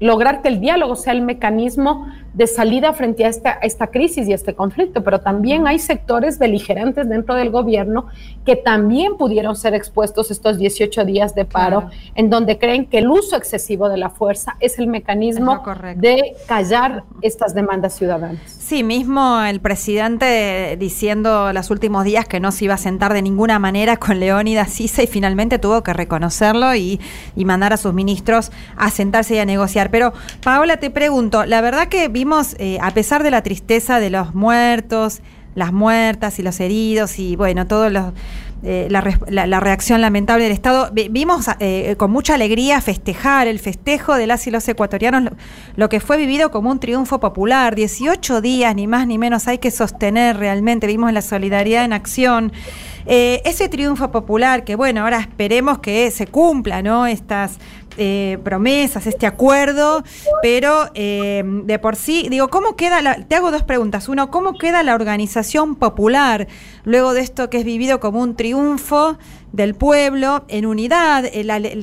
lograr que el diálogo sea el mecanismo de salida frente a esta, esta crisis y este conflicto, pero también hay sectores beligerantes dentro del gobierno que también pudieron ser expuestos estos 18 días de paro, en donde creen que el uso excesivo de la fuerza es el mecanismo de callar estas demandas ciudadanas. Sí, mismo el presidente diciendo los últimos días que no se iba a sentar de ninguna manera con Leónidas Sisa y finalmente tuvo que reconocerlo y, y mandar a sus ministros a sentarse y a negociar. Pero, Paola, te pregunto, la verdad que eh, a pesar de la tristeza de los muertos, las muertas y los heridos y bueno, todo eh, la, reacción lamentable del Estado. Vimos eh, con mucha alegría festejar el festejo de las y los ecuatorianos, lo, que fue vivido como un triunfo popular. 18 días, ni más ni menos, hay que sostener realmente. Vimos la solidaridad en acción. ese triunfo popular, que bueno, ahora esperemos que se cumpla, ¿no? Estas eh, promesas, este acuerdo, pero eh, de por sí, digo, ¿cómo queda, la, te hago dos preguntas. Uno, ¿cómo queda la organización popular luego de esto que es vivido como un triunfo? Del pueblo en unidad.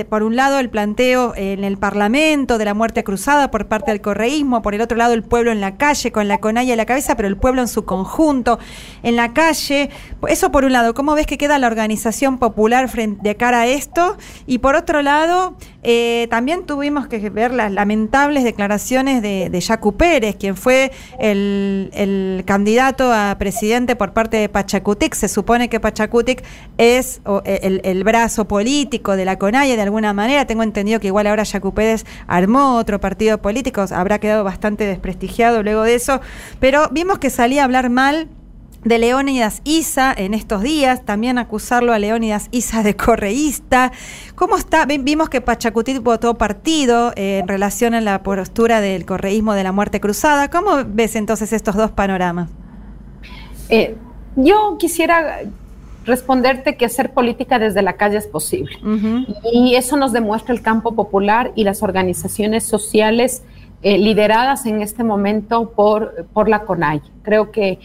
por un lado, el planteo en el Parlamento de la muerte cruzada por parte del correísmo, por el otro lado, el pueblo en la calle con la conaya en la cabeza, pero el pueblo en su conjunto, en la calle. Eso por un lado, ¿cómo ves que queda la organización popular frente, de cara a esto? Y por otro lado, eh, también tuvimos que ver las lamentables declaraciones de, de Yacu Pérez, quien fue el, el, candidato a presidente por parte de Pachacutic. Se supone que Pachacutic es el, brazo político de la CONAIE de alguna manera. Tengo entendido que igual ahora Yacu armó otro partido político, habrá quedado bastante desprestigiado luego de eso, pero vimos que salía a hablar mal de Leónidas Isa en estos días, también acusarlo a Leónidas Isa de correísta. ¿Cómo está? Vimos que Pachacutit votó partido eh, en relación a la postura del correísmo de la muerte cruzada. ¿Cómo ves entonces estos dos panoramas? Eh, yo quisiera responderte que hacer política desde la calle es posible. Y eso nos demuestra el campo popular y las organizaciones sociales eh, lideradas en este momento por, por la CONAI. Creo que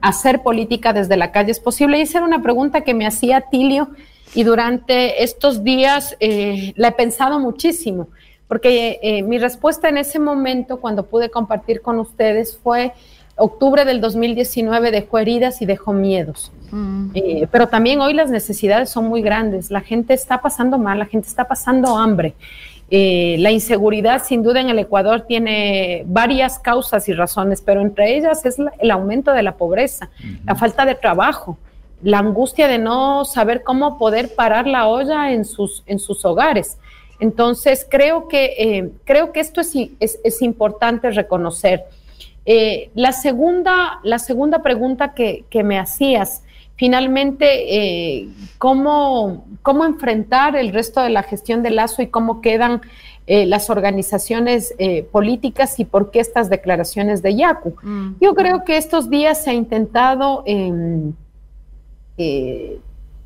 hacer política desde la calle es posible. Y esa era una pregunta que me hacía Tilio y durante estos días eh, la he pensado muchísimo, porque eh, mi respuesta en ese momento, cuando pude compartir con ustedes, fue octubre del 2019 dejó heridas y dejó miedos. Mm. Eh, pero también hoy las necesidades son muy grandes. La gente está pasando mal, la gente está pasando hambre. Eh, la inseguridad, sin duda, en el Ecuador tiene varias causas y razones, pero entre ellas es el aumento de la pobreza, la falta de trabajo, la angustia de no saber cómo poder parar la olla en sus, en sus hogares. Entonces, creo que, eh, creo que esto es, es importante reconocer. Eh, la, segunda, la segunda pregunta que, me hacías, finalmente, eh, ¿cómo, ¿cómo, enfrentar el resto de la gestión de Lazo y cómo quedan eh, las organizaciones políticas y por qué estas declaraciones de Yacu? Mm. Yo creo que estos días se ha intentado em,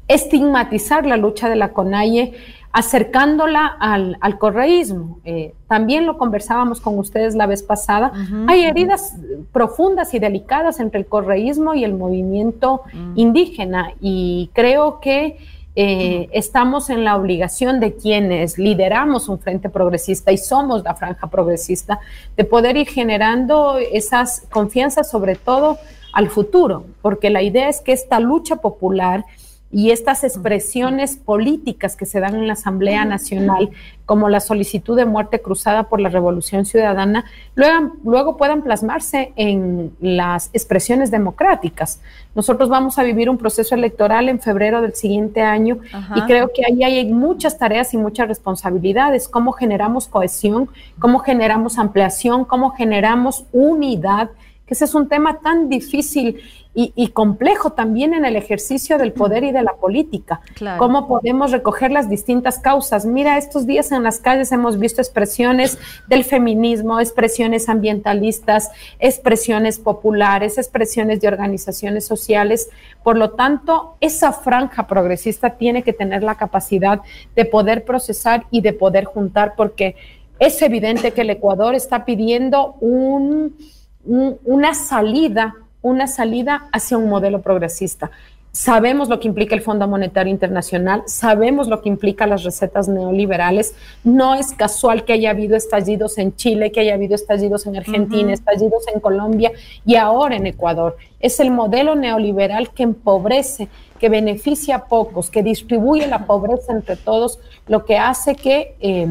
estigmatizar la lucha de la CONAIE acercándola al, correísmo. Eh, también lo conversábamos con ustedes la vez pasada. Hay heridas profundas y delicadas entre el correísmo y el movimiento mm. indígena y creo que eh, estamos en la obligación de quienes lideramos un frente progresista y somos la franja progresista de poder ir generando esas confianzas sobre todo al futuro, porque la idea es que esta lucha popular y estas expresiones políticas que se dan en la Asamblea Nacional, como la solicitud de muerte cruzada por la Revolución Ciudadana, luego, luego puedan plasmarse en las expresiones democráticas. Nosotros vamos a vivir un proceso electoral en febrero del siguiente año y creo que ahí hay muchas tareas y muchas responsabilidades. Cómo generamos cohesión, cómo generamos ampliación, cómo generamos unidad que ese es un tema tan difícil y, complejo también en el ejercicio del poder y de la política. Cómo podemos recoger las distintas causas. Mira, estos días en las calles hemos visto expresiones del feminismo, expresiones ambientalistas, expresiones populares, expresiones de organizaciones sociales. Por lo tanto, esa franja progresista tiene que tener la capacidad de poder procesar y de poder juntar, porque es evidente que el Ecuador está pidiendo un una salida, una salida hacia un modelo progresista. Sabemos lo que implica el Fondo Monetario Internacional, sabemos lo que implica las recetas neoliberales. No es casual que haya habido estallidos en Chile, que haya habido estallidos en Argentina, estallidos en Colombia y ahora en Ecuador. Es el modelo neoliberal que empobrece, que beneficia a pocos, que distribuye la pobreza entre todos, lo que hace que eh,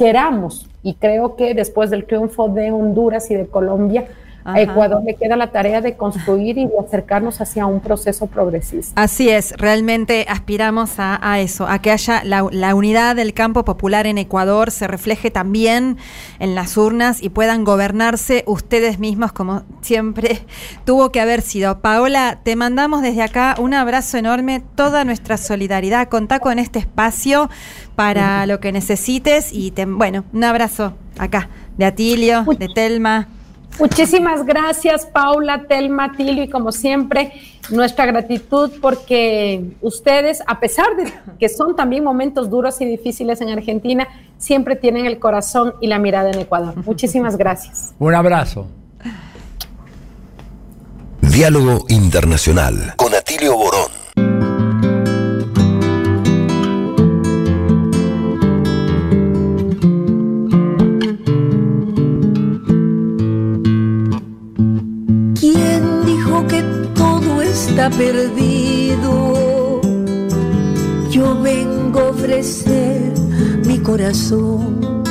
queramos y creo que después del triunfo de Honduras y de Colombia, a Ecuador le queda la tarea de construir y de acercarnos hacia un proceso progresista. Así es, realmente aspiramos a, eso, a que haya la, unidad del campo popular en Ecuador, se refleje también en las urnas y puedan gobernarse ustedes mismos como siempre tuvo que haber sido. Paola, te mandamos desde acá un abrazo enorme, toda nuestra solidaridad, contá con este espacio para lo que necesites y bueno, un abrazo acá de Atilio, de Telma. Muchísimas gracias, Paula, Telma, Tilio, y como siempre, nuestra gratitud porque ustedes, a pesar de que son también momentos duros y difíciles en Argentina, siempre tienen el corazón y la mirada en Ecuador. Muchísimas gracias. Un abrazo. Diálogo Internacional con Atilio Borón. Perdido. Yo vengo a ofrecer mi corazón.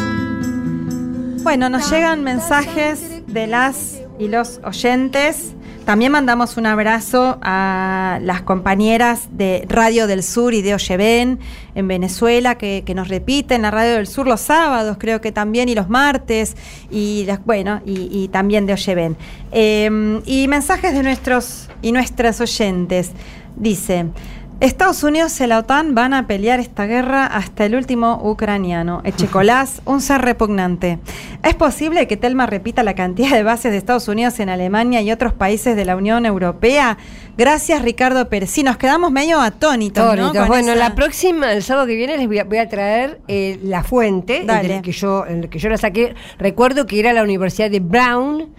Bueno, nos llegan mensajes de las y los oyentes. También mandamos un abrazo a las compañeras de Radio del Sur y de Oyeven en Venezuela, que, nos repiten la Radio del Sur los sábados, creo que también, y los martes, y las, bueno, y, también de Oyeven. Em, y mensajes de nuestros y nuestras oyentes. Dice, Estados Unidos y la OTAN van a pelear esta guerra hasta el último ucraniano. Echecolás, un ser repugnante. ¿Es posible que Telma repita la cantidad de bases de Estados Unidos en Alemania y otros países de la Unión Europea? Gracias, Ricardo Pérez. Sí, nos quedamos medio atónitos. ¿no? Bueno, la próxima, el sábado que viene, les voy a, traer eh, la fuente en que, yo, en que yo la saqué. Recuerdo que era la Universidad de Brown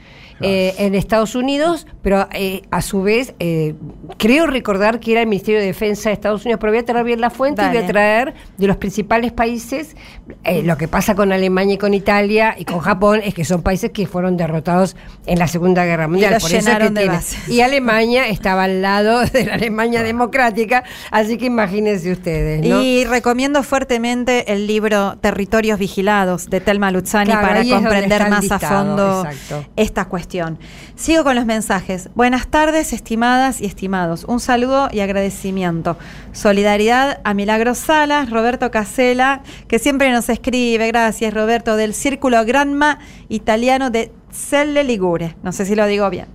eh, en Estados Unidos, pero eh, a su vez eh, creo recordar que era el Ministerio de Defensa de Estados Unidos, pero voy a traer bien la fuente y voy a traer de los principales países. lo que pasa con Alemania y con Italia y con Japón es que son países que fueron derrotados en la Segunda Guerra Mundial. Y, por eso y Alemania estaba al lado de la Alemania democrática, así que imagínense ustedes. Y recomiendo fuertemente el libro Territorios Vigilados de Telma Luzzani para comprender más a fondo esta cuestión. Sigo con los mensajes. Buenas tardes, estimadas y estimados. Un saludo y agradecimiento. Solidaridad a Milagro Salas, Roberto Casela, que siempre nos escribe, gracias Roberto, del Círculo Granma Italiano de Celle Ligure. No sé si lo digo bien.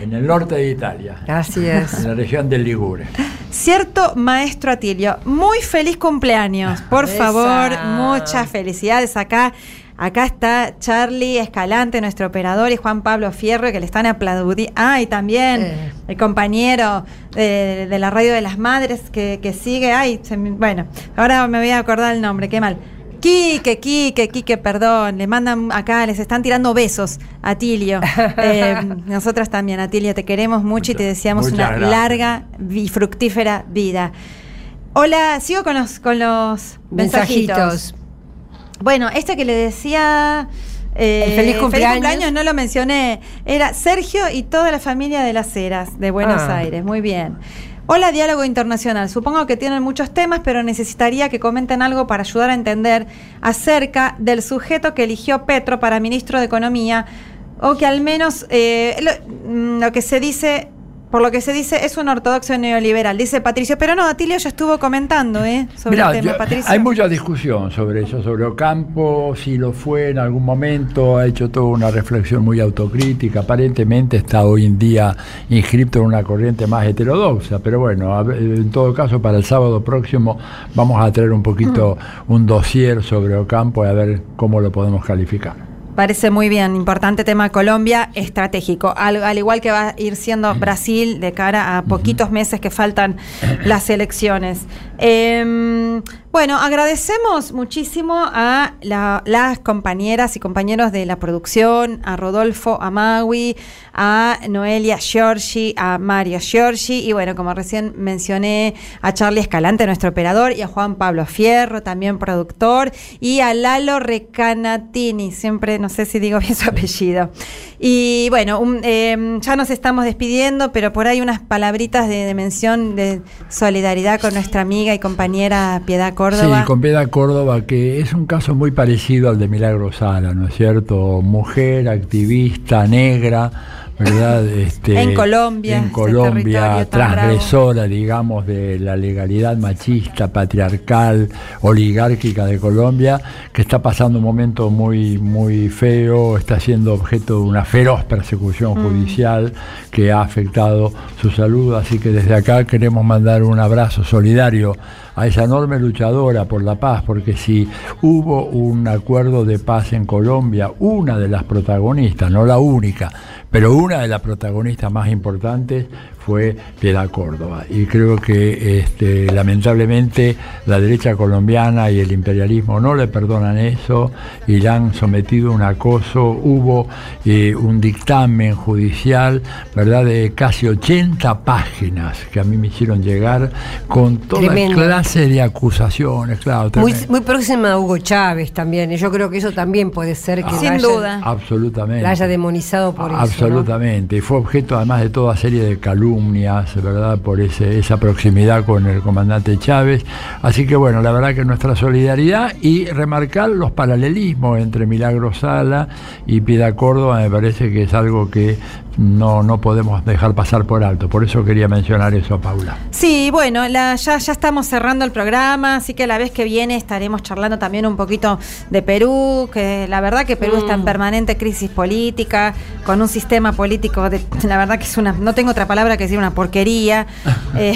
En el norte de Italia. Gracias. En la región del Ligure. Cierto, maestro Atilio, muy feliz cumpleaños. Por favor, muchas felicidades acá Acá está Charlie Escalante, nuestro operador, y Juan Pablo Fierro, que le están aplaudiendo. Ah, y también el compañero de, la radio de las madres que, sigue. Ay, bueno, ahora me voy a acordar el nombre, qué mal. Quique, Quique, Quique, perdón. Le mandan acá, les están tirando besos a Tilio. Eh, nosotras también, Atilio, te queremos mucho y te deseamos una larga y fructífera vida. Hola, sigo con los, con los mensajitos. Bueno, este que le decía... Eh, feliz, cumpleaños. no lo mencioné. Era Sergio y toda la familia de las Heras de Buenos ah. Aires. Muy bien. Hola Diálogo Internacional. Supongo que tienen muchos temas, pero necesitaría que comenten algo para ayudar a entender acerca del sujeto que eligió Petro para ministro de Economía, o que al menos eh, lo, mm, lo que se dice por lo que se dice, es un ortodoxo neoliberal, dice Patricio. Pero no, Atilio ya estuvo comentando ¿eh? sobre Mirá, el tema, yo- Patricio. hay mucha discusión sobre eso, sobre Ocampo, si lo fue en algún momento, ha hecho toda una reflexión muy autocrítica, aparentemente está hoy en día inscripto en una corriente más heterodoxa, pero bueno, en todo caso para el sábado próximo vamos a traer un poquito un dossier sobre Ocampo y a ver cómo lo podemos calificar. Parece muy bien, importante tema Colombia, estratégico, al, al igual que va a ir siendo Brasil de cara a poquitos meses que faltan las elecciones. Em, bueno, agradecemos muchísimo a la- las compañeras y compañeros de la producción, a Rodolfo Amagui, a Noelia Giorgi, a Mario Giorgi y bueno, como recién mencioné, a Charlie Escalante, nuestro operador, y a Juan Pablo Fierro, también productor, y a Lalo Recanatini, siempre no sé si digo bien su apellido. Y bueno, em, ya nos estamos despidiendo, pero por ahí unas palabritas de, de mención de solidaridad con nuestra amiga y compañera Piedad Córdoba. Sí, con Piedad Córdoba, que es un caso muy parecido al de Milagro Sala, ¿no es cierto? Mujer, activista, negra, ¿verdad? Este, En Colombia, En Colombia, transgresora, digamos, de la legalidad machista, patriarcal, oligárquica de Colombia, que está pasando un momento muy, muy feo, está siendo objeto de una feroz persecución Mm. judicial que ha afectado su salud, así que desde acá queremos mandar un abrazo solidario a esa enorme luchadora por la paz, porque si hubo un acuerdo de paz en Colombia, una de las protagonistas, no la única, pero una de las protagonistas más importantes fue Piedad Córdoba. Y creo que este, lamentablemente la derecha colombiana y el imperialismo no le perdonan eso y le han sometido a un acoso. Hubo eh, un dictamen judicial, ¿verdad?, de casi 80 páginas que a mí me hicieron llegar con toda Tremendo. clase de acusaciones, claro. Muy, muy próxima a Hugo Chávez también. y Yo creo que eso también puede ser que Sin la haya- duda. Absolutamente. la haya demonizado por eso. ¿no? Absolutamente. Y fue objeto además de toda serie de calumnias, ¿verdad? Por ese, esa proximidad con el comandante Chávez. Así que bueno, la verdad que nuestra solidaridad y remarcar los paralelismos entre Milagro Sala y Piedad Córdoba me parece que es algo que no, no podemos dejar pasar por alto. Por eso quería mencionar eso, Paula. Sí, bueno, la- ya, ya estamos cerrando el programa, así que la vez que viene estaremos charlando también un poquito de Perú, que la verdad que Perú está en permanente crisis política, con un sistema político, de, la verdad que es una, no tengo otra palabra que decir una porquería. Eh,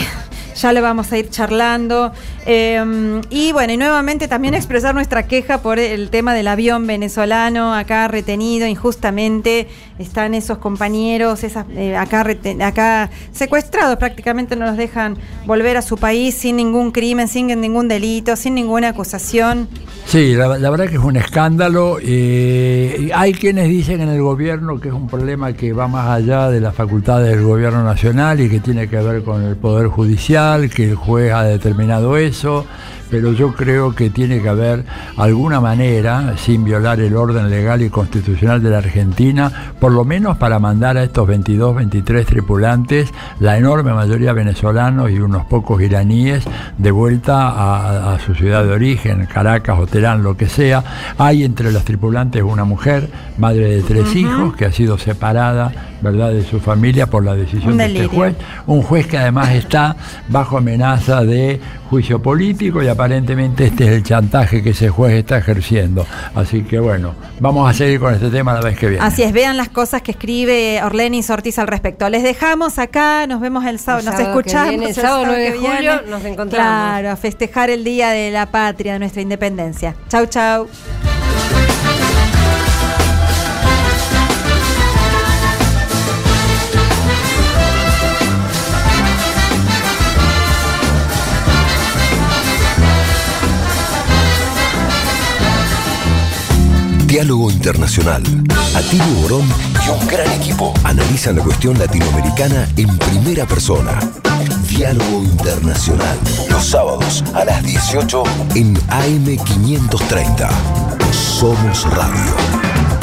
ya lo vamos a ir charlando. Eh, y bueno, y nuevamente también expresar nuestra queja por el tema del avión venezolano acá retenido injustamente. Están esos compañeros esas, eh, acá, acá secuestrados, prácticamente no los dejan volver a su país sin ningún crimen, sin ningún delito, sin ninguna acusación. Sí, la, verdad que es un escándalo. eh, hay quienes dicen en el gobierno que es un problema que va más allá de las facultades del gobierno nacional y que tiene que ver con el poder judicial, que el juez ha determinado eso. Pero yo creo que tiene que haber alguna manera, sin violar el orden legal y constitucional de la Argentina, por lo menos para mandar a estos 22, 23 tripulantes, la enorme mayoría venezolanos y unos pocos iraníes, de vuelta a, a su ciudad de origen, Caracas o Teherán, lo que sea. Hay entre los tripulantes una mujer, madre de tres hijos, que ha sido separada ¿verdad? de su familia por la decisión de este juez. Un juez que además está bajo amenaza de juicio político y aparentemente este es el chantaje que ese juez está ejerciendo. Así que bueno, vamos a seguir con este tema la vez que viene. Así es, vean las cosas que escribe Orlenis Ortiz al respecto. Les dejamos acá, nos vemos el sábado, El nos sábado escuchamos viene, el sábado 9 de que julio viene. nos encontramos. Claro, a festejar el Día de la Patria, de nuestra independencia. Chau, chau. Diálogo Internacional. Atilio Borón y un gran equipo analizan la cuestión latinoamericana en primera persona. Diálogo Internacional. Los sábados a las 18 en AM530. Somos Radio.